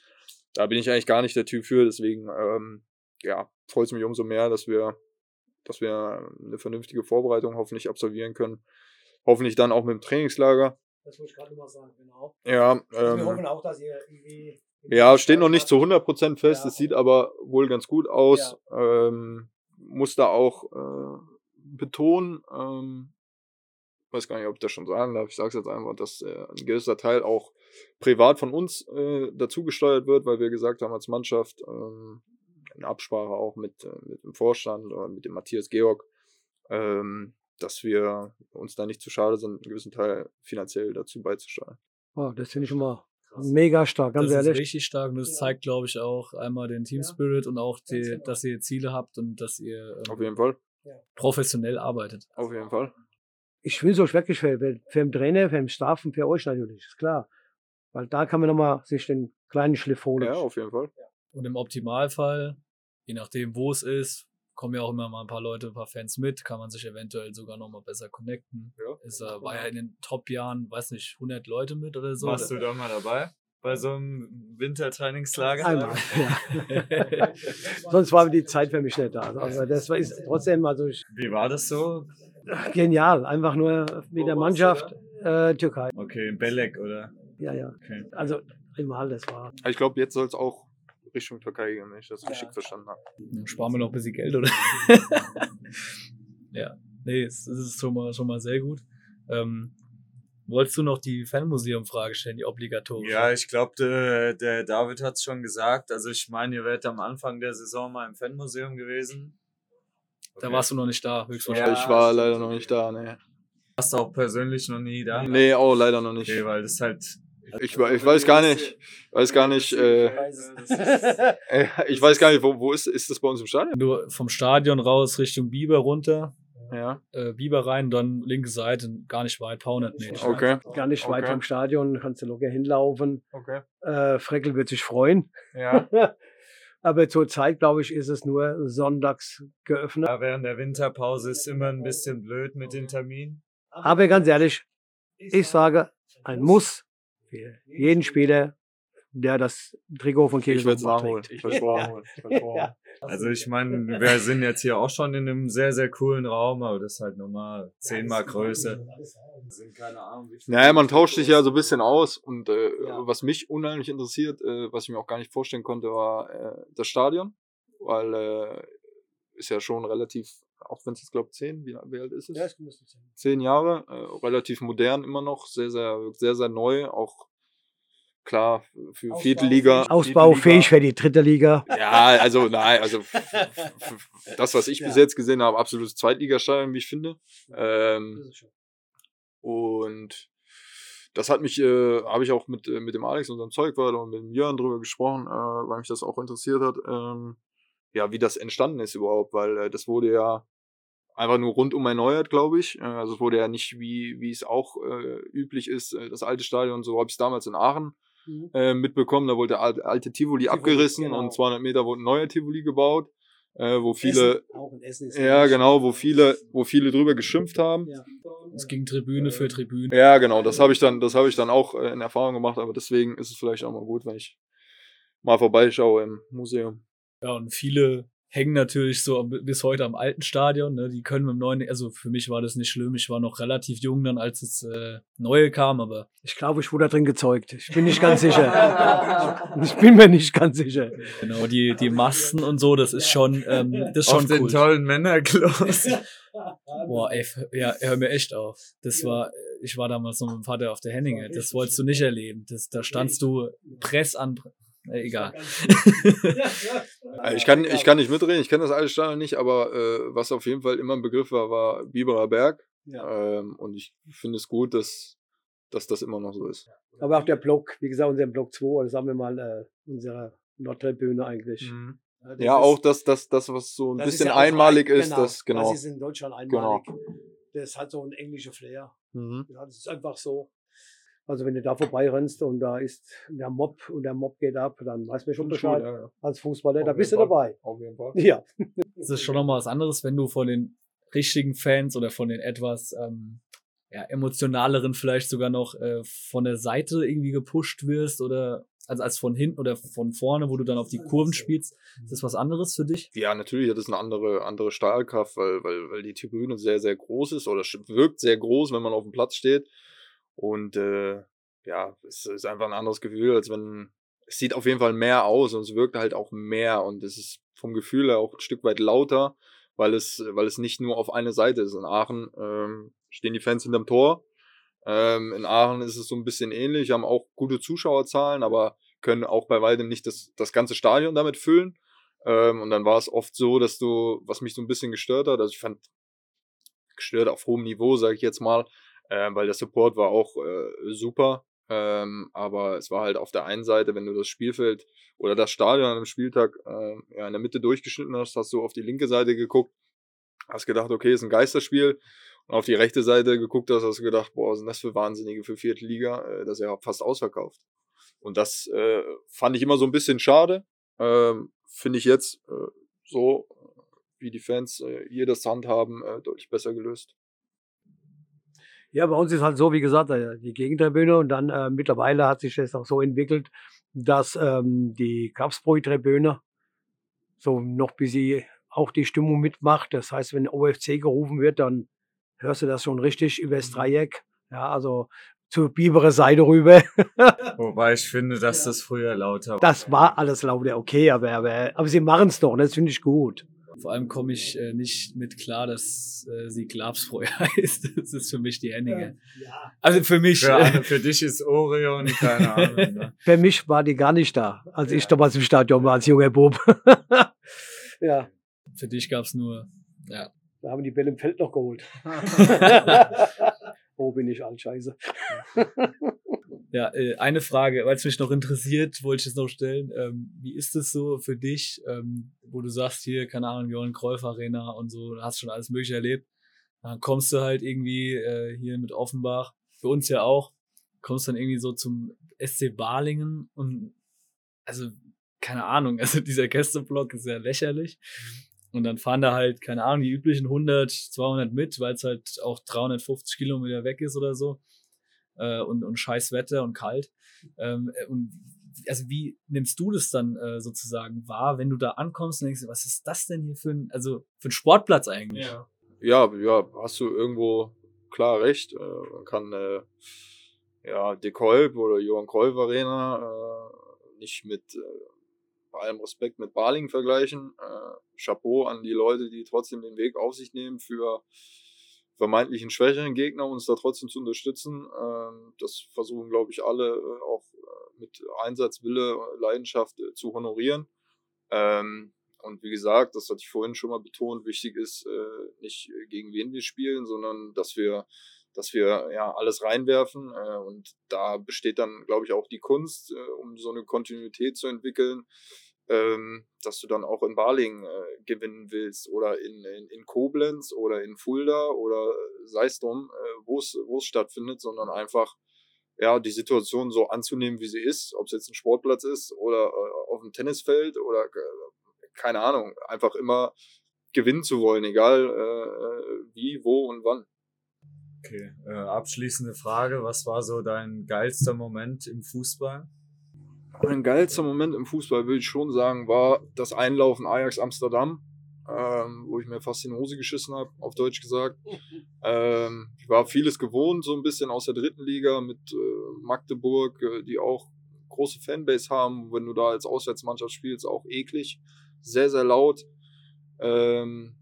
Da bin ich eigentlich gar nicht der Typ für, deswegen ähm, ja, freut es mich umso mehr, dass wir, dass wir eine vernünftige Vorbereitung hoffentlich absolvieren können. Hoffentlich dann auch mit dem Trainingslager. Das wollte ich gerade mal sagen, genau. Ja, wir ähm, hoffen auch, dass ihr irgendwie. ja, steht noch nicht zu 100% fest, Ja. es sieht aber wohl ganz gut aus. Ähm, muss da auch äh, betonen, ähm, weiß gar nicht, ob ich das schon sagen darf, ich sage es jetzt einfach, dass äh, ein gewisser Teil auch privat von uns äh, dazu gesteuert wird, weil wir gesagt haben als Mannschaft, ähm, in Absprache auch mit, äh, mit dem Vorstand oder mit dem Matthias Georg, ähm, dass wir uns da nicht zu schade sind, einen gewissen Teil finanziell dazu beizusteuern. Oh, das finde ich schon mal mega stark, ganz das ist ehrlich. richtig stark und das zeigt, glaube ich, auch einmal den Team Spirit und auch, die, dass ihr Ziele habt und dass ihr Auf ähm, jeden Fall, professionell arbeitet. auf jeden Fall. Ich wünsche euch wirklich für, für den Trainer, für den Staff und für euch natürlich, ist klar. Weil da kann man nochmal sich den kleinen Schliff holen. Ja, auf jeden Fall. Und im Optimalfall, je nachdem, wo es ist, kommen ja auch immer mal ein paar Leute, ein paar Fans mit, kann man sich eventuell sogar noch mal besser connecten. Ja. Ist, äh, war ja in den Top-Jahren, weiß nicht, 100 Leute mit oder so. Warst du da mal dabei? Bei so einem Wintertrainingslager? Einmal, ja. [LAUGHS] Sonst war die Zeit für mich nicht da. Also das war ist trotzdem also ich, Wie war das so? genial. Einfach nur mit der Mannschaft äh, Türkei. Okay, in Belek oder? Ja, ja. Okay. Also primal, das war. Ich glaube, jetzt soll es auch Richtung Türkei gehen, wenn ich das richtig verstanden habe. Dann sparen wir noch ein bisschen Geld, oder? [LAUGHS] ja, nee, es, es ist schon mal, schon mal sehr gut. Ähm, wolltest du noch die Fanmuseum-Frage stellen, die obligatorische? Ja, ich glaube, der, der David hat es schon gesagt. Also ich meine, ihr werdet am Anfang der Saison mal im Fanmuseum gewesen. Da warst du noch nicht da, höchstwahrscheinlich. Ja, ich war leider noch nicht da, ne. Warst du auch persönlich noch nie da? Nee, auch leider noch nicht. Okay, weil das halt. Ich, ich weiß gar nicht, weiß gar nicht, äh, [LAUGHS] ich weiß gar nicht, wo, wo ist, ist das bei uns im Stadion? Du vom Stadion raus Richtung Biber runter, Ja, äh, Biber rein, dann linke Seite, gar nicht weit, paar hundert Meter. okay. Gar nicht weit Okay. vom Stadion, kannst du locker hinlaufen. Okay. Äh, Freckel wird sich freuen. Ja. [LAUGHS] Aber zurzeit, glaube ich, ist es nur sonntags geöffnet. Ja, während der Winterpause ist immer ein bisschen blöd mit den Terminen. Aber ganz ehrlich, ich sage, ein Muss jeden Spieler, der das Trikot von Kirchhoff. Ich nachholen. Ich werd's nachholen. Ja. Also ich meine, wir sind jetzt hier auch schon in einem sehr, sehr coolen Raum, aber das ist halt nochmal zehnmal wie viel Naja, man tauscht sich ja so ein bisschen aus und äh, Ja. was mich unheimlich interessiert, äh, was ich mir auch gar nicht vorstellen konnte, war äh, das Stadion, weil äh, ist ja schon relativ, auch wenn es jetzt glaube zehn, wie, wie alt ist es? Ja, das müsste sein. Zehn Jahre, äh, relativ modern immer noch, sehr, sehr, sehr, sehr neu, auch klar für vierte Liga. Ausbaufähig für die dritte Liga. Ja, also nein, also das, was ich bis Ja. jetzt gesehen habe, absolutes Zweitligastadion, wie ich finde. Ähm, und das hat mich, äh, habe ich auch mit, äh, mit dem Alex, unserem Zeugwart und mit dem Jörn drüber gesprochen, äh, weil mich das auch interessiert hat, ähm, ja, wie das entstanden ist überhaupt, weil äh, das wurde ja einfach nur rundum erneuert, glaube ich. Äh, also es wurde ja nicht, wie, wie es auch äh, üblich ist, äh, das alte Stadion, so habe ich es damals in Aachen Mhm. äh, mitbekommen, da wurde der alte, alte Tivoli, Tivoli, abgerissen genau. und 200 Meter wurde ein neuer Tivoli gebaut, äh, wo viele, Essen, auch in Essen ist ja genau, wo viele, wo viele drüber geschimpft haben. Ja. Es ging Tribüne für Tribüne. Ja, genau, das habe ich dann, das habe ich dann auch äh, in Erfahrung gemacht, aber deswegen ist es vielleicht auch mal gut, wenn ich mal vorbeischaue im Museum. Ja, und viele hängen natürlich so bis heute am alten Stadion. Ne? Die können mit dem neuen, also für mich war das nicht schlimm. Ich war noch relativ jung dann, als das äh, neue kam, aber Ich glaube, ich wurde da drin gezeugt. Ich bin nicht ganz sicher. [LAUGHS] Ich bin mir nicht ganz sicher. genau die die Masten und so, das ist schon, ähm, das ist auf schon den cool. tollen Männerklos. Boah, ey, ja, hör mir echt auf. Das war, ich war damals noch mit dem Vater auf der Henninge. Das wolltest du nicht erleben. Das, da standst du Press an. Äh, egal. [LAUGHS] Also ich kann, ich kann nicht mitreden, ich kenne das alte Stadion nicht, aber äh, was auf jeden Fall immer ein Begriff war, war Biberer Berg. Ähm, und ich finde es gut, dass, dass das immer noch so ist. Aber auch der Block, wie gesagt, unser Block 2, oder sagen wir mal, äh, unsere Nordtribüne eigentlich. das Ja, ist- auch das, das, das, was so ein das ist bisschen ja einmalig ein- ist, das, genau. Das ist in Deutschland einmalig. Das hat so ein englischer Flair. Mhm. Ja, das ist einfach so. Also wenn du da vorbeirennst und da ist der Mob und der Mob geht ab, dann weißt du schon Bescheid. Ja, ja. Als Fußballer, da Auf bist du dabei. Auf jeden Fall. [LAUGHS] Ja. Das ist schon nochmal was anderes, wenn du von den richtigen Fans oder von den etwas ähm, ja, emotionaleren vielleicht sogar noch äh, von der Seite irgendwie gepusht wirst oder also als von hinten oder von vorne, wo du dann auf die Kurven spielst. Ist das was anderes für dich? Ja, natürlich hat es eine andere, andere Stahlkraft, weil, weil, weil die Tribüne sehr, sehr groß ist oder wirkt sehr groß, wenn man auf dem Platz steht. Und äh, ja, es ist einfach ein anderes Gefühl, als wenn es sieht auf jeden Fall mehr aus und es wirkt halt auch mehr und es ist vom Gefühl her auch ein Stück weit lauter, weil es, weil es nicht nur auf eine Seite ist. In Aachen ähm, stehen die Fans hinterm Tor. Ähm, in Aachen ist es so ein bisschen ähnlich, haben auch gute Zuschauerzahlen, aber können auch bei weitem nicht das, das ganze Stadion damit füllen. Ähm, und dann war es oft so, dass du, was mich so ein bisschen gestört hat, also ich fand gestört auf hohem Niveau, sage ich jetzt mal, äh, weil der Support war auch äh, super. Ähm, aber es war halt auf der einen Seite, wenn du das Spielfeld oder das Stadion an einem Spieltag äh, ja, in der Mitte durchgeschnitten hast, hast du auf die linke Seite geguckt, hast gedacht, okay, ist ein Geisterspiel. Und auf die rechte Seite geguckt hast, hast du gedacht, boah, sind das für Wahnsinnige für vierte Liga, äh, das ist ja fast ausverkauft. Und das äh, fand ich immer so ein bisschen schade. Ähm, Finde ich jetzt äh, so, wie die Fans äh, hier das Handhaben, äh, deutlich besser gelöst. Ja, bei uns ist halt so, wie gesagt, äh, die Gegentribüne und dann äh, mittlerweile hat sich das auch so entwickelt, dass ähm, die Kapsbräu-Tribüne so noch bis sie auch die Stimmung mitmacht. Das heißt, wenn OFC gerufen wird, dann hörst du das schon richtig übers Dreieck. Ja, also zur Biberer Seite rüber. [LAUGHS] Wobei ich finde, dass das früher lauter war. Das war alles lauter okay, aber, aber, aber sie machen es doch, das finde ich gut. Vor allem komme ich äh, nicht mit klar, dass äh, sie Glabsbräu [LAUGHS] heißt. Das ist für mich die Henninge. Also für mich. Für, äh, für dich ist Orion, keine [LAUGHS] Ahnung. Ne? Für mich war die gar nicht da, als ich damals im Stadion war, als junger Bub. [LAUGHS] ja, für dich gab's nur. Ja. da haben die Bälle im Feld noch geholt. oh, bin ich alt, scheiße. Ja, äh, eine Frage, weil es mich noch interessiert, wollte ich es noch stellen. Ähm, wie ist es so für dich, ähm, wo du sagst, hier, keine Ahnung, Johann Cruyff Arena und so, hast schon alles Mögliche erlebt. Dann kommst du halt irgendwie äh, hier mit Offenbach, für uns ja auch, kommst dann irgendwie so zum SC Balingen und also keine Ahnung, [LAUGHS] also dieser Gästeblock ist ja lächerlich. Und dann fahren da halt, keine Ahnung, die üblichen 100, 200 mit, weil es halt auch 350 Kilometer weg ist oder so. Äh, und, und scheiß Wetter und kalt. Ähm, äh, und also wie nimmst du das dann äh, sozusagen wahr, wenn du da ankommst und denkst, was ist das denn hier für ein, also für ein Sportplatz eigentlich? Ja, ja, ja hast du irgendwo klar recht. Äh, man kann äh, ja De Kolb oder Johann Kolb Arena äh, nicht mit äh, bei allem Respekt mit Baling vergleichen. Äh, Chapeau an die Leute, die trotzdem den Weg auf sich nehmen für vermeintlichen schwächeren Gegner, uns da trotzdem zu unterstützen. Ähm, das versuchen, glaube ich, alle äh, auch äh, mit Einsatzwille, Leidenschaft äh, zu honorieren. Ähm, und wie gesagt, das hatte ich vorhin schon mal betont, wichtig ist nicht gegen wen wir spielen, sondern dass wir dass wir ja alles reinwerfen und da besteht dann, glaube ich, auch die Kunst, um so eine Kontinuität zu entwickeln, ähm, dass du dann auch in Baling äh, gewinnen willst oder in, in, in Koblenz oder in Fulda oder sei es drum, äh, wo es stattfindet, sondern einfach ja die Situation so anzunehmen, wie sie ist, ob es jetzt ein Sportplatz ist oder äh, auf dem Tennisfeld oder äh, keine Ahnung, einfach immer gewinnen zu wollen, egal äh, wie, wo und wann. Okay, äh, abschließende Frage. Was war so dein geilster Moment im Fußball? Mein geilster Moment im Fußball, würde ich schon sagen, war das Einlaufen Ajax Amsterdam, ähm, wo ich mir fast in die Hose geschissen habe, auf Deutsch gesagt. [LAUGHS] Ähm, ich war vieles gewohnt, so ein bisschen aus der dritten Liga mit äh, Magdeburg, äh, die auch große Fanbase haben. Wenn du da als Auswärtsmannschaft spielst, auch eklig. Sehr, sehr laut. Ähm,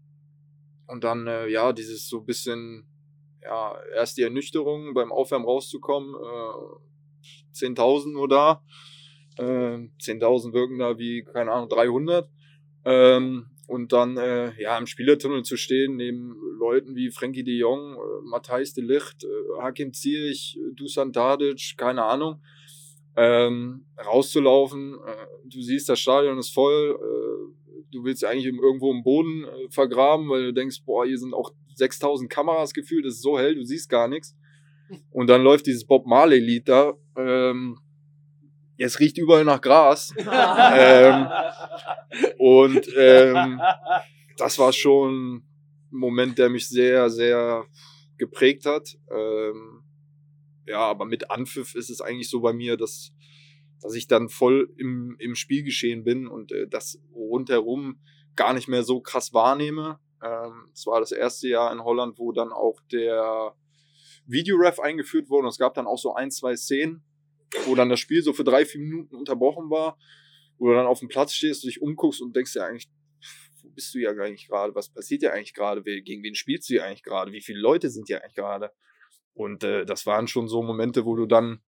und dann, äh, ja, dieses so ein bisschen ja, erst die Ernüchterung beim Aufwärmen rauszukommen. Äh, 10.000 nur da. Äh, 10.000 wirken da wie, keine Ahnung, 300. Ähm, und dann äh, ja im Spielertunnel zu stehen, neben Leuten wie Frankie de Jong, äh, Matthijs de Licht, äh, Hakim Zierich, Dusan Tadic, keine Ahnung, ähm, rauszulaufen. Äh, du siehst, das Stadion ist voll. Äh, du willst eigentlich irgendwo im Boden äh, vergraben, weil du denkst, boah, hier sind auch 6000 Kameras gefühlt, es ist so hell, du siehst gar nichts. Und dann läuft dieses Bob Marley-Lied da. Ähm, es riecht überall nach Gras. [LAUGHS] ähm, und ähm, das war schon ein Moment, der mich sehr, sehr geprägt hat. Ähm, ja, aber mit Anpfiff ist es eigentlich so bei mir, dass, dass ich dann voll im, im Spielgeschehen bin und äh, das rundherum gar nicht mehr so krass wahrnehme. Ähm, es war das erste Jahr in Holland, wo dann auch der Videoref eingeführt wurde. Und es gab dann auch so ein, zwei Szenen, wo dann das Spiel so für drei, vier Minuten unterbrochen war, wo du dann auf dem Platz stehst, dich umguckst und denkst ja eigentlich, wo bist du ja eigentlich gerade? Was passiert ja eigentlich gerade? Gegen wen spielst du ja eigentlich gerade? Wie viele Leute sind ja eigentlich gerade? Und äh, das waren schon so Momente, wo du dann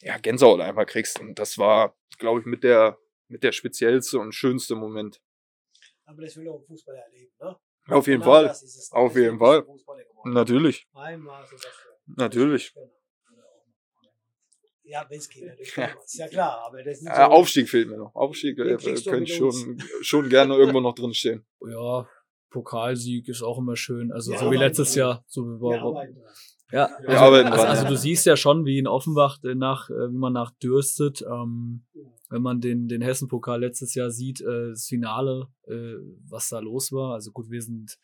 ja Gänsehaut einfach kriegst. Und das war, glaube ich, mit der mit der speziellste und schönste Moment. Aber das will auch Fußball erleben, ne? Auf jeden genau Fall. Auf jeden Fall. Natürlich. Natürlich. Ja, Whisky natürlich. [LAUGHS] Ja. Ist ja klar, aber das ist so Aufstieg fehlt mir noch. Aufstieg äh, könnte schon, schon gerne irgendwo noch drin stehen. [LAUGHS] Ja, Pokalsieg ist auch immer schön. Also ja, so wie letztes Jahr. So wie war, ja, also, also, also, du siehst ja schon, wie in Offenbach äh, nach, äh, wie man nach dürstet. Ähm, wenn man den, den Hessen-Pokal letztes Jahr sieht, äh, das Finale, äh, was da los war. Also gut, wir sind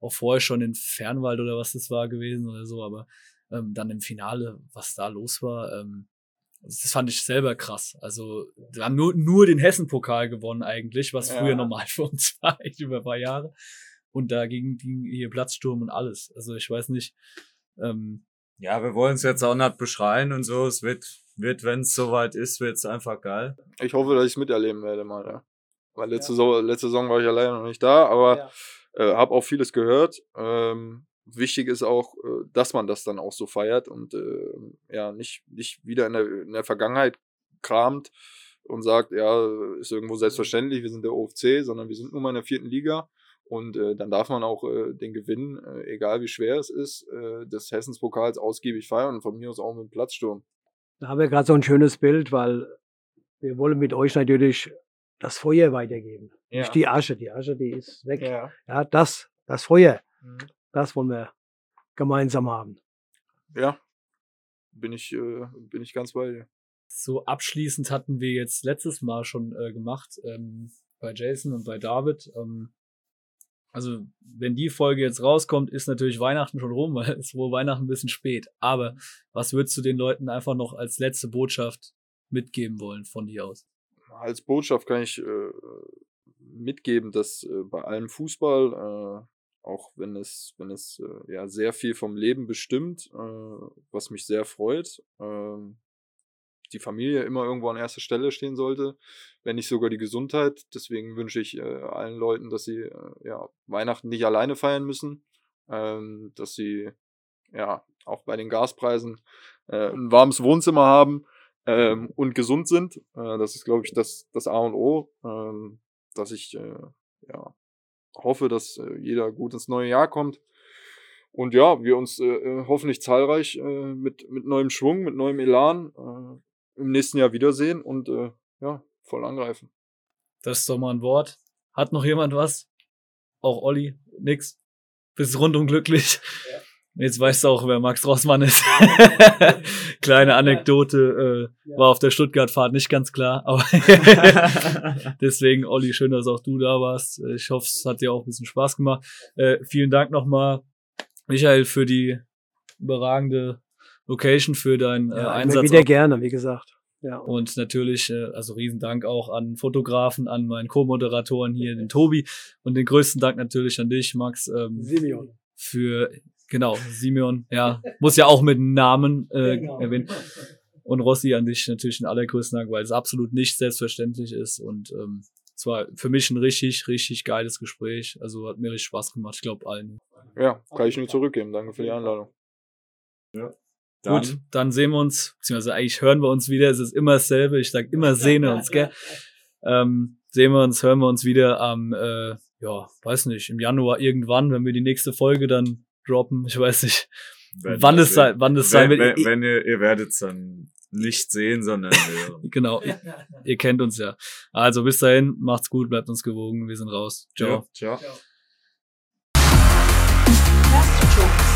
auch vorher schon in Fernwald oder was das war gewesen oder so, aber ähm, dann im Finale, was da los war, ähm, das fand ich selber krass. Also, wir haben nur, nur den Hessen-Pokal gewonnen eigentlich, was ja. früher normal [LAUGHS] für uns war, echt über ein paar Jahre. Und da ging, ging hier Platzsturm und alles. Also ich weiß nicht. Ähm, ja, wir wollen es jetzt auch nicht beschreien und so. Es wird wird, wenn es soweit ist, wird es einfach geil. Ich hoffe, dass ich es miterleben werde mal, ja. Weil letzte, ja. So letzte Saison war ich ja leider noch nicht da, aber ja. äh, habe auch vieles gehört. Ähm, wichtig ist auch, äh, dass man das dann auch so feiert und äh, ja, nicht, nicht wieder in der, in der Vergangenheit kramt und sagt, ja, ist irgendwo selbstverständlich, wir sind der OFC, sondern wir sind nun mal in der vierten Liga. Und äh, dann darf man auch äh, den Gewinn, äh, egal wie schwer es ist, äh, des Hessens-Pokals ausgiebig feiern und von mir aus auch mit dem Platzsturm. Da haben wir gerade so ein schönes Bild, weil wir wollen mit euch natürlich das Feuer weitergeben. Ja. Nicht die Asche. Die Asche, die ist weg. Ja, ja das, das Feuer, mhm. Das wollen wir gemeinsam haben. Ja, bin ich, äh, bin ich ganz bei dir. so abschließend hatten wir jetzt letztes Mal schon äh, gemacht ähm, bei Jason und bei David. Ähm, also wenn die Folge jetzt rauskommt, ist natürlich Weihnachten schon rum, [LAUGHS] weil es wohl Weihnachten ein bisschen spät. Aber was würdest du den Leuten einfach noch als letzte Botschaft mitgeben wollen von dir aus? Als Botschaft kann ich äh, mitgeben, dass äh, bei allem Fußball, äh, auch wenn es, wenn es äh, ja sehr viel vom Leben bestimmt, äh, was mich sehr freut, ähm, die Familie immer irgendwo an erster Stelle stehen sollte, wenn nicht sogar die Gesundheit. Deswegen wünsche ich äh, allen Leuten, dass sie äh, ja, Weihnachten nicht alleine feiern müssen, ähm, dass sie ja auch bei den Gaspreisen äh, ein warmes Wohnzimmer haben ähm, und gesund sind. Äh, das ist, glaube ich, das, das A und O, ähm, dass ich ja, hoffe, dass äh, jeder gut ins neue Jahr kommt. Und ja, wir uns äh, äh hoffentlich zahlreich äh, mit, mit neuem Schwung, mit neuem Elan äh, im nächsten Jahr wiedersehen und äh, ja, voll angreifen. Das ist doch mal ein Wort. Hat noch jemand was? Auch Olli? Nix? Bist rundum glücklich? Ja. Jetzt weißt du auch, wer Max Rossmann ist. [LAUGHS] [LAUGHS] Kleine Anekdote, äh, ja. war auf der Stuttgart-Fahrt nicht ganz klar, aber [LAUGHS] deswegen, Olli, schön, dass auch du da warst. Ich hoffe, es hat dir auch ein bisschen Spaß gemacht. Äh, vielen Dank nochmal, Michael, für die überragende Location für deinen äh, ja, Einsatz. Wieder gerne, wie gesagt. Ja. Und natürlich, äh, also Riesendank auch an Fotografen, an meinen Co-Moderatoren hier, den Tobi. Und den größten Dank natürlich an dich, Max. Ähm, Simeon. Für, genau, Simeon, ja, muss ja auch mit Namen äh, genau. erwähnen. Und Rossi an dich natürlich den allergrößten Dank, weil es absolut nicht selbstverständlich ist. Und ähm, es war für mich ein richtig, richtig geiles Gespräch. Also hat mir richtig Spaß gemacht, ich glaube allen. Ja, kann ich nur zurückgeben. Danke für die Einladung. Ja. Dann, Gut, dann sehen wir uns, beziehungsweise eigentlich hören wir uns wieder. Es ist immer dasselbe. Ich sag immer sehen wir uns, gell? Ähm, sehen wir uns, hören wir uns wieder am, äh, ja, weiß nicht, im Januar irgendwann, wenn wir die nächste Folge dann droppen. Ich weiß nicht, wenn wann es sein, wann es sein wird. Wenn, wenn ihr, ihr werdet es dann nicht sehen, sondern [LAUGHS] hören. genau, ihr, ihr, kennt uns ja. Also bis dahin, macht's gut, bleibt uns gewogen. Wir sind raus. Ciao. Ja, ciao. ciao.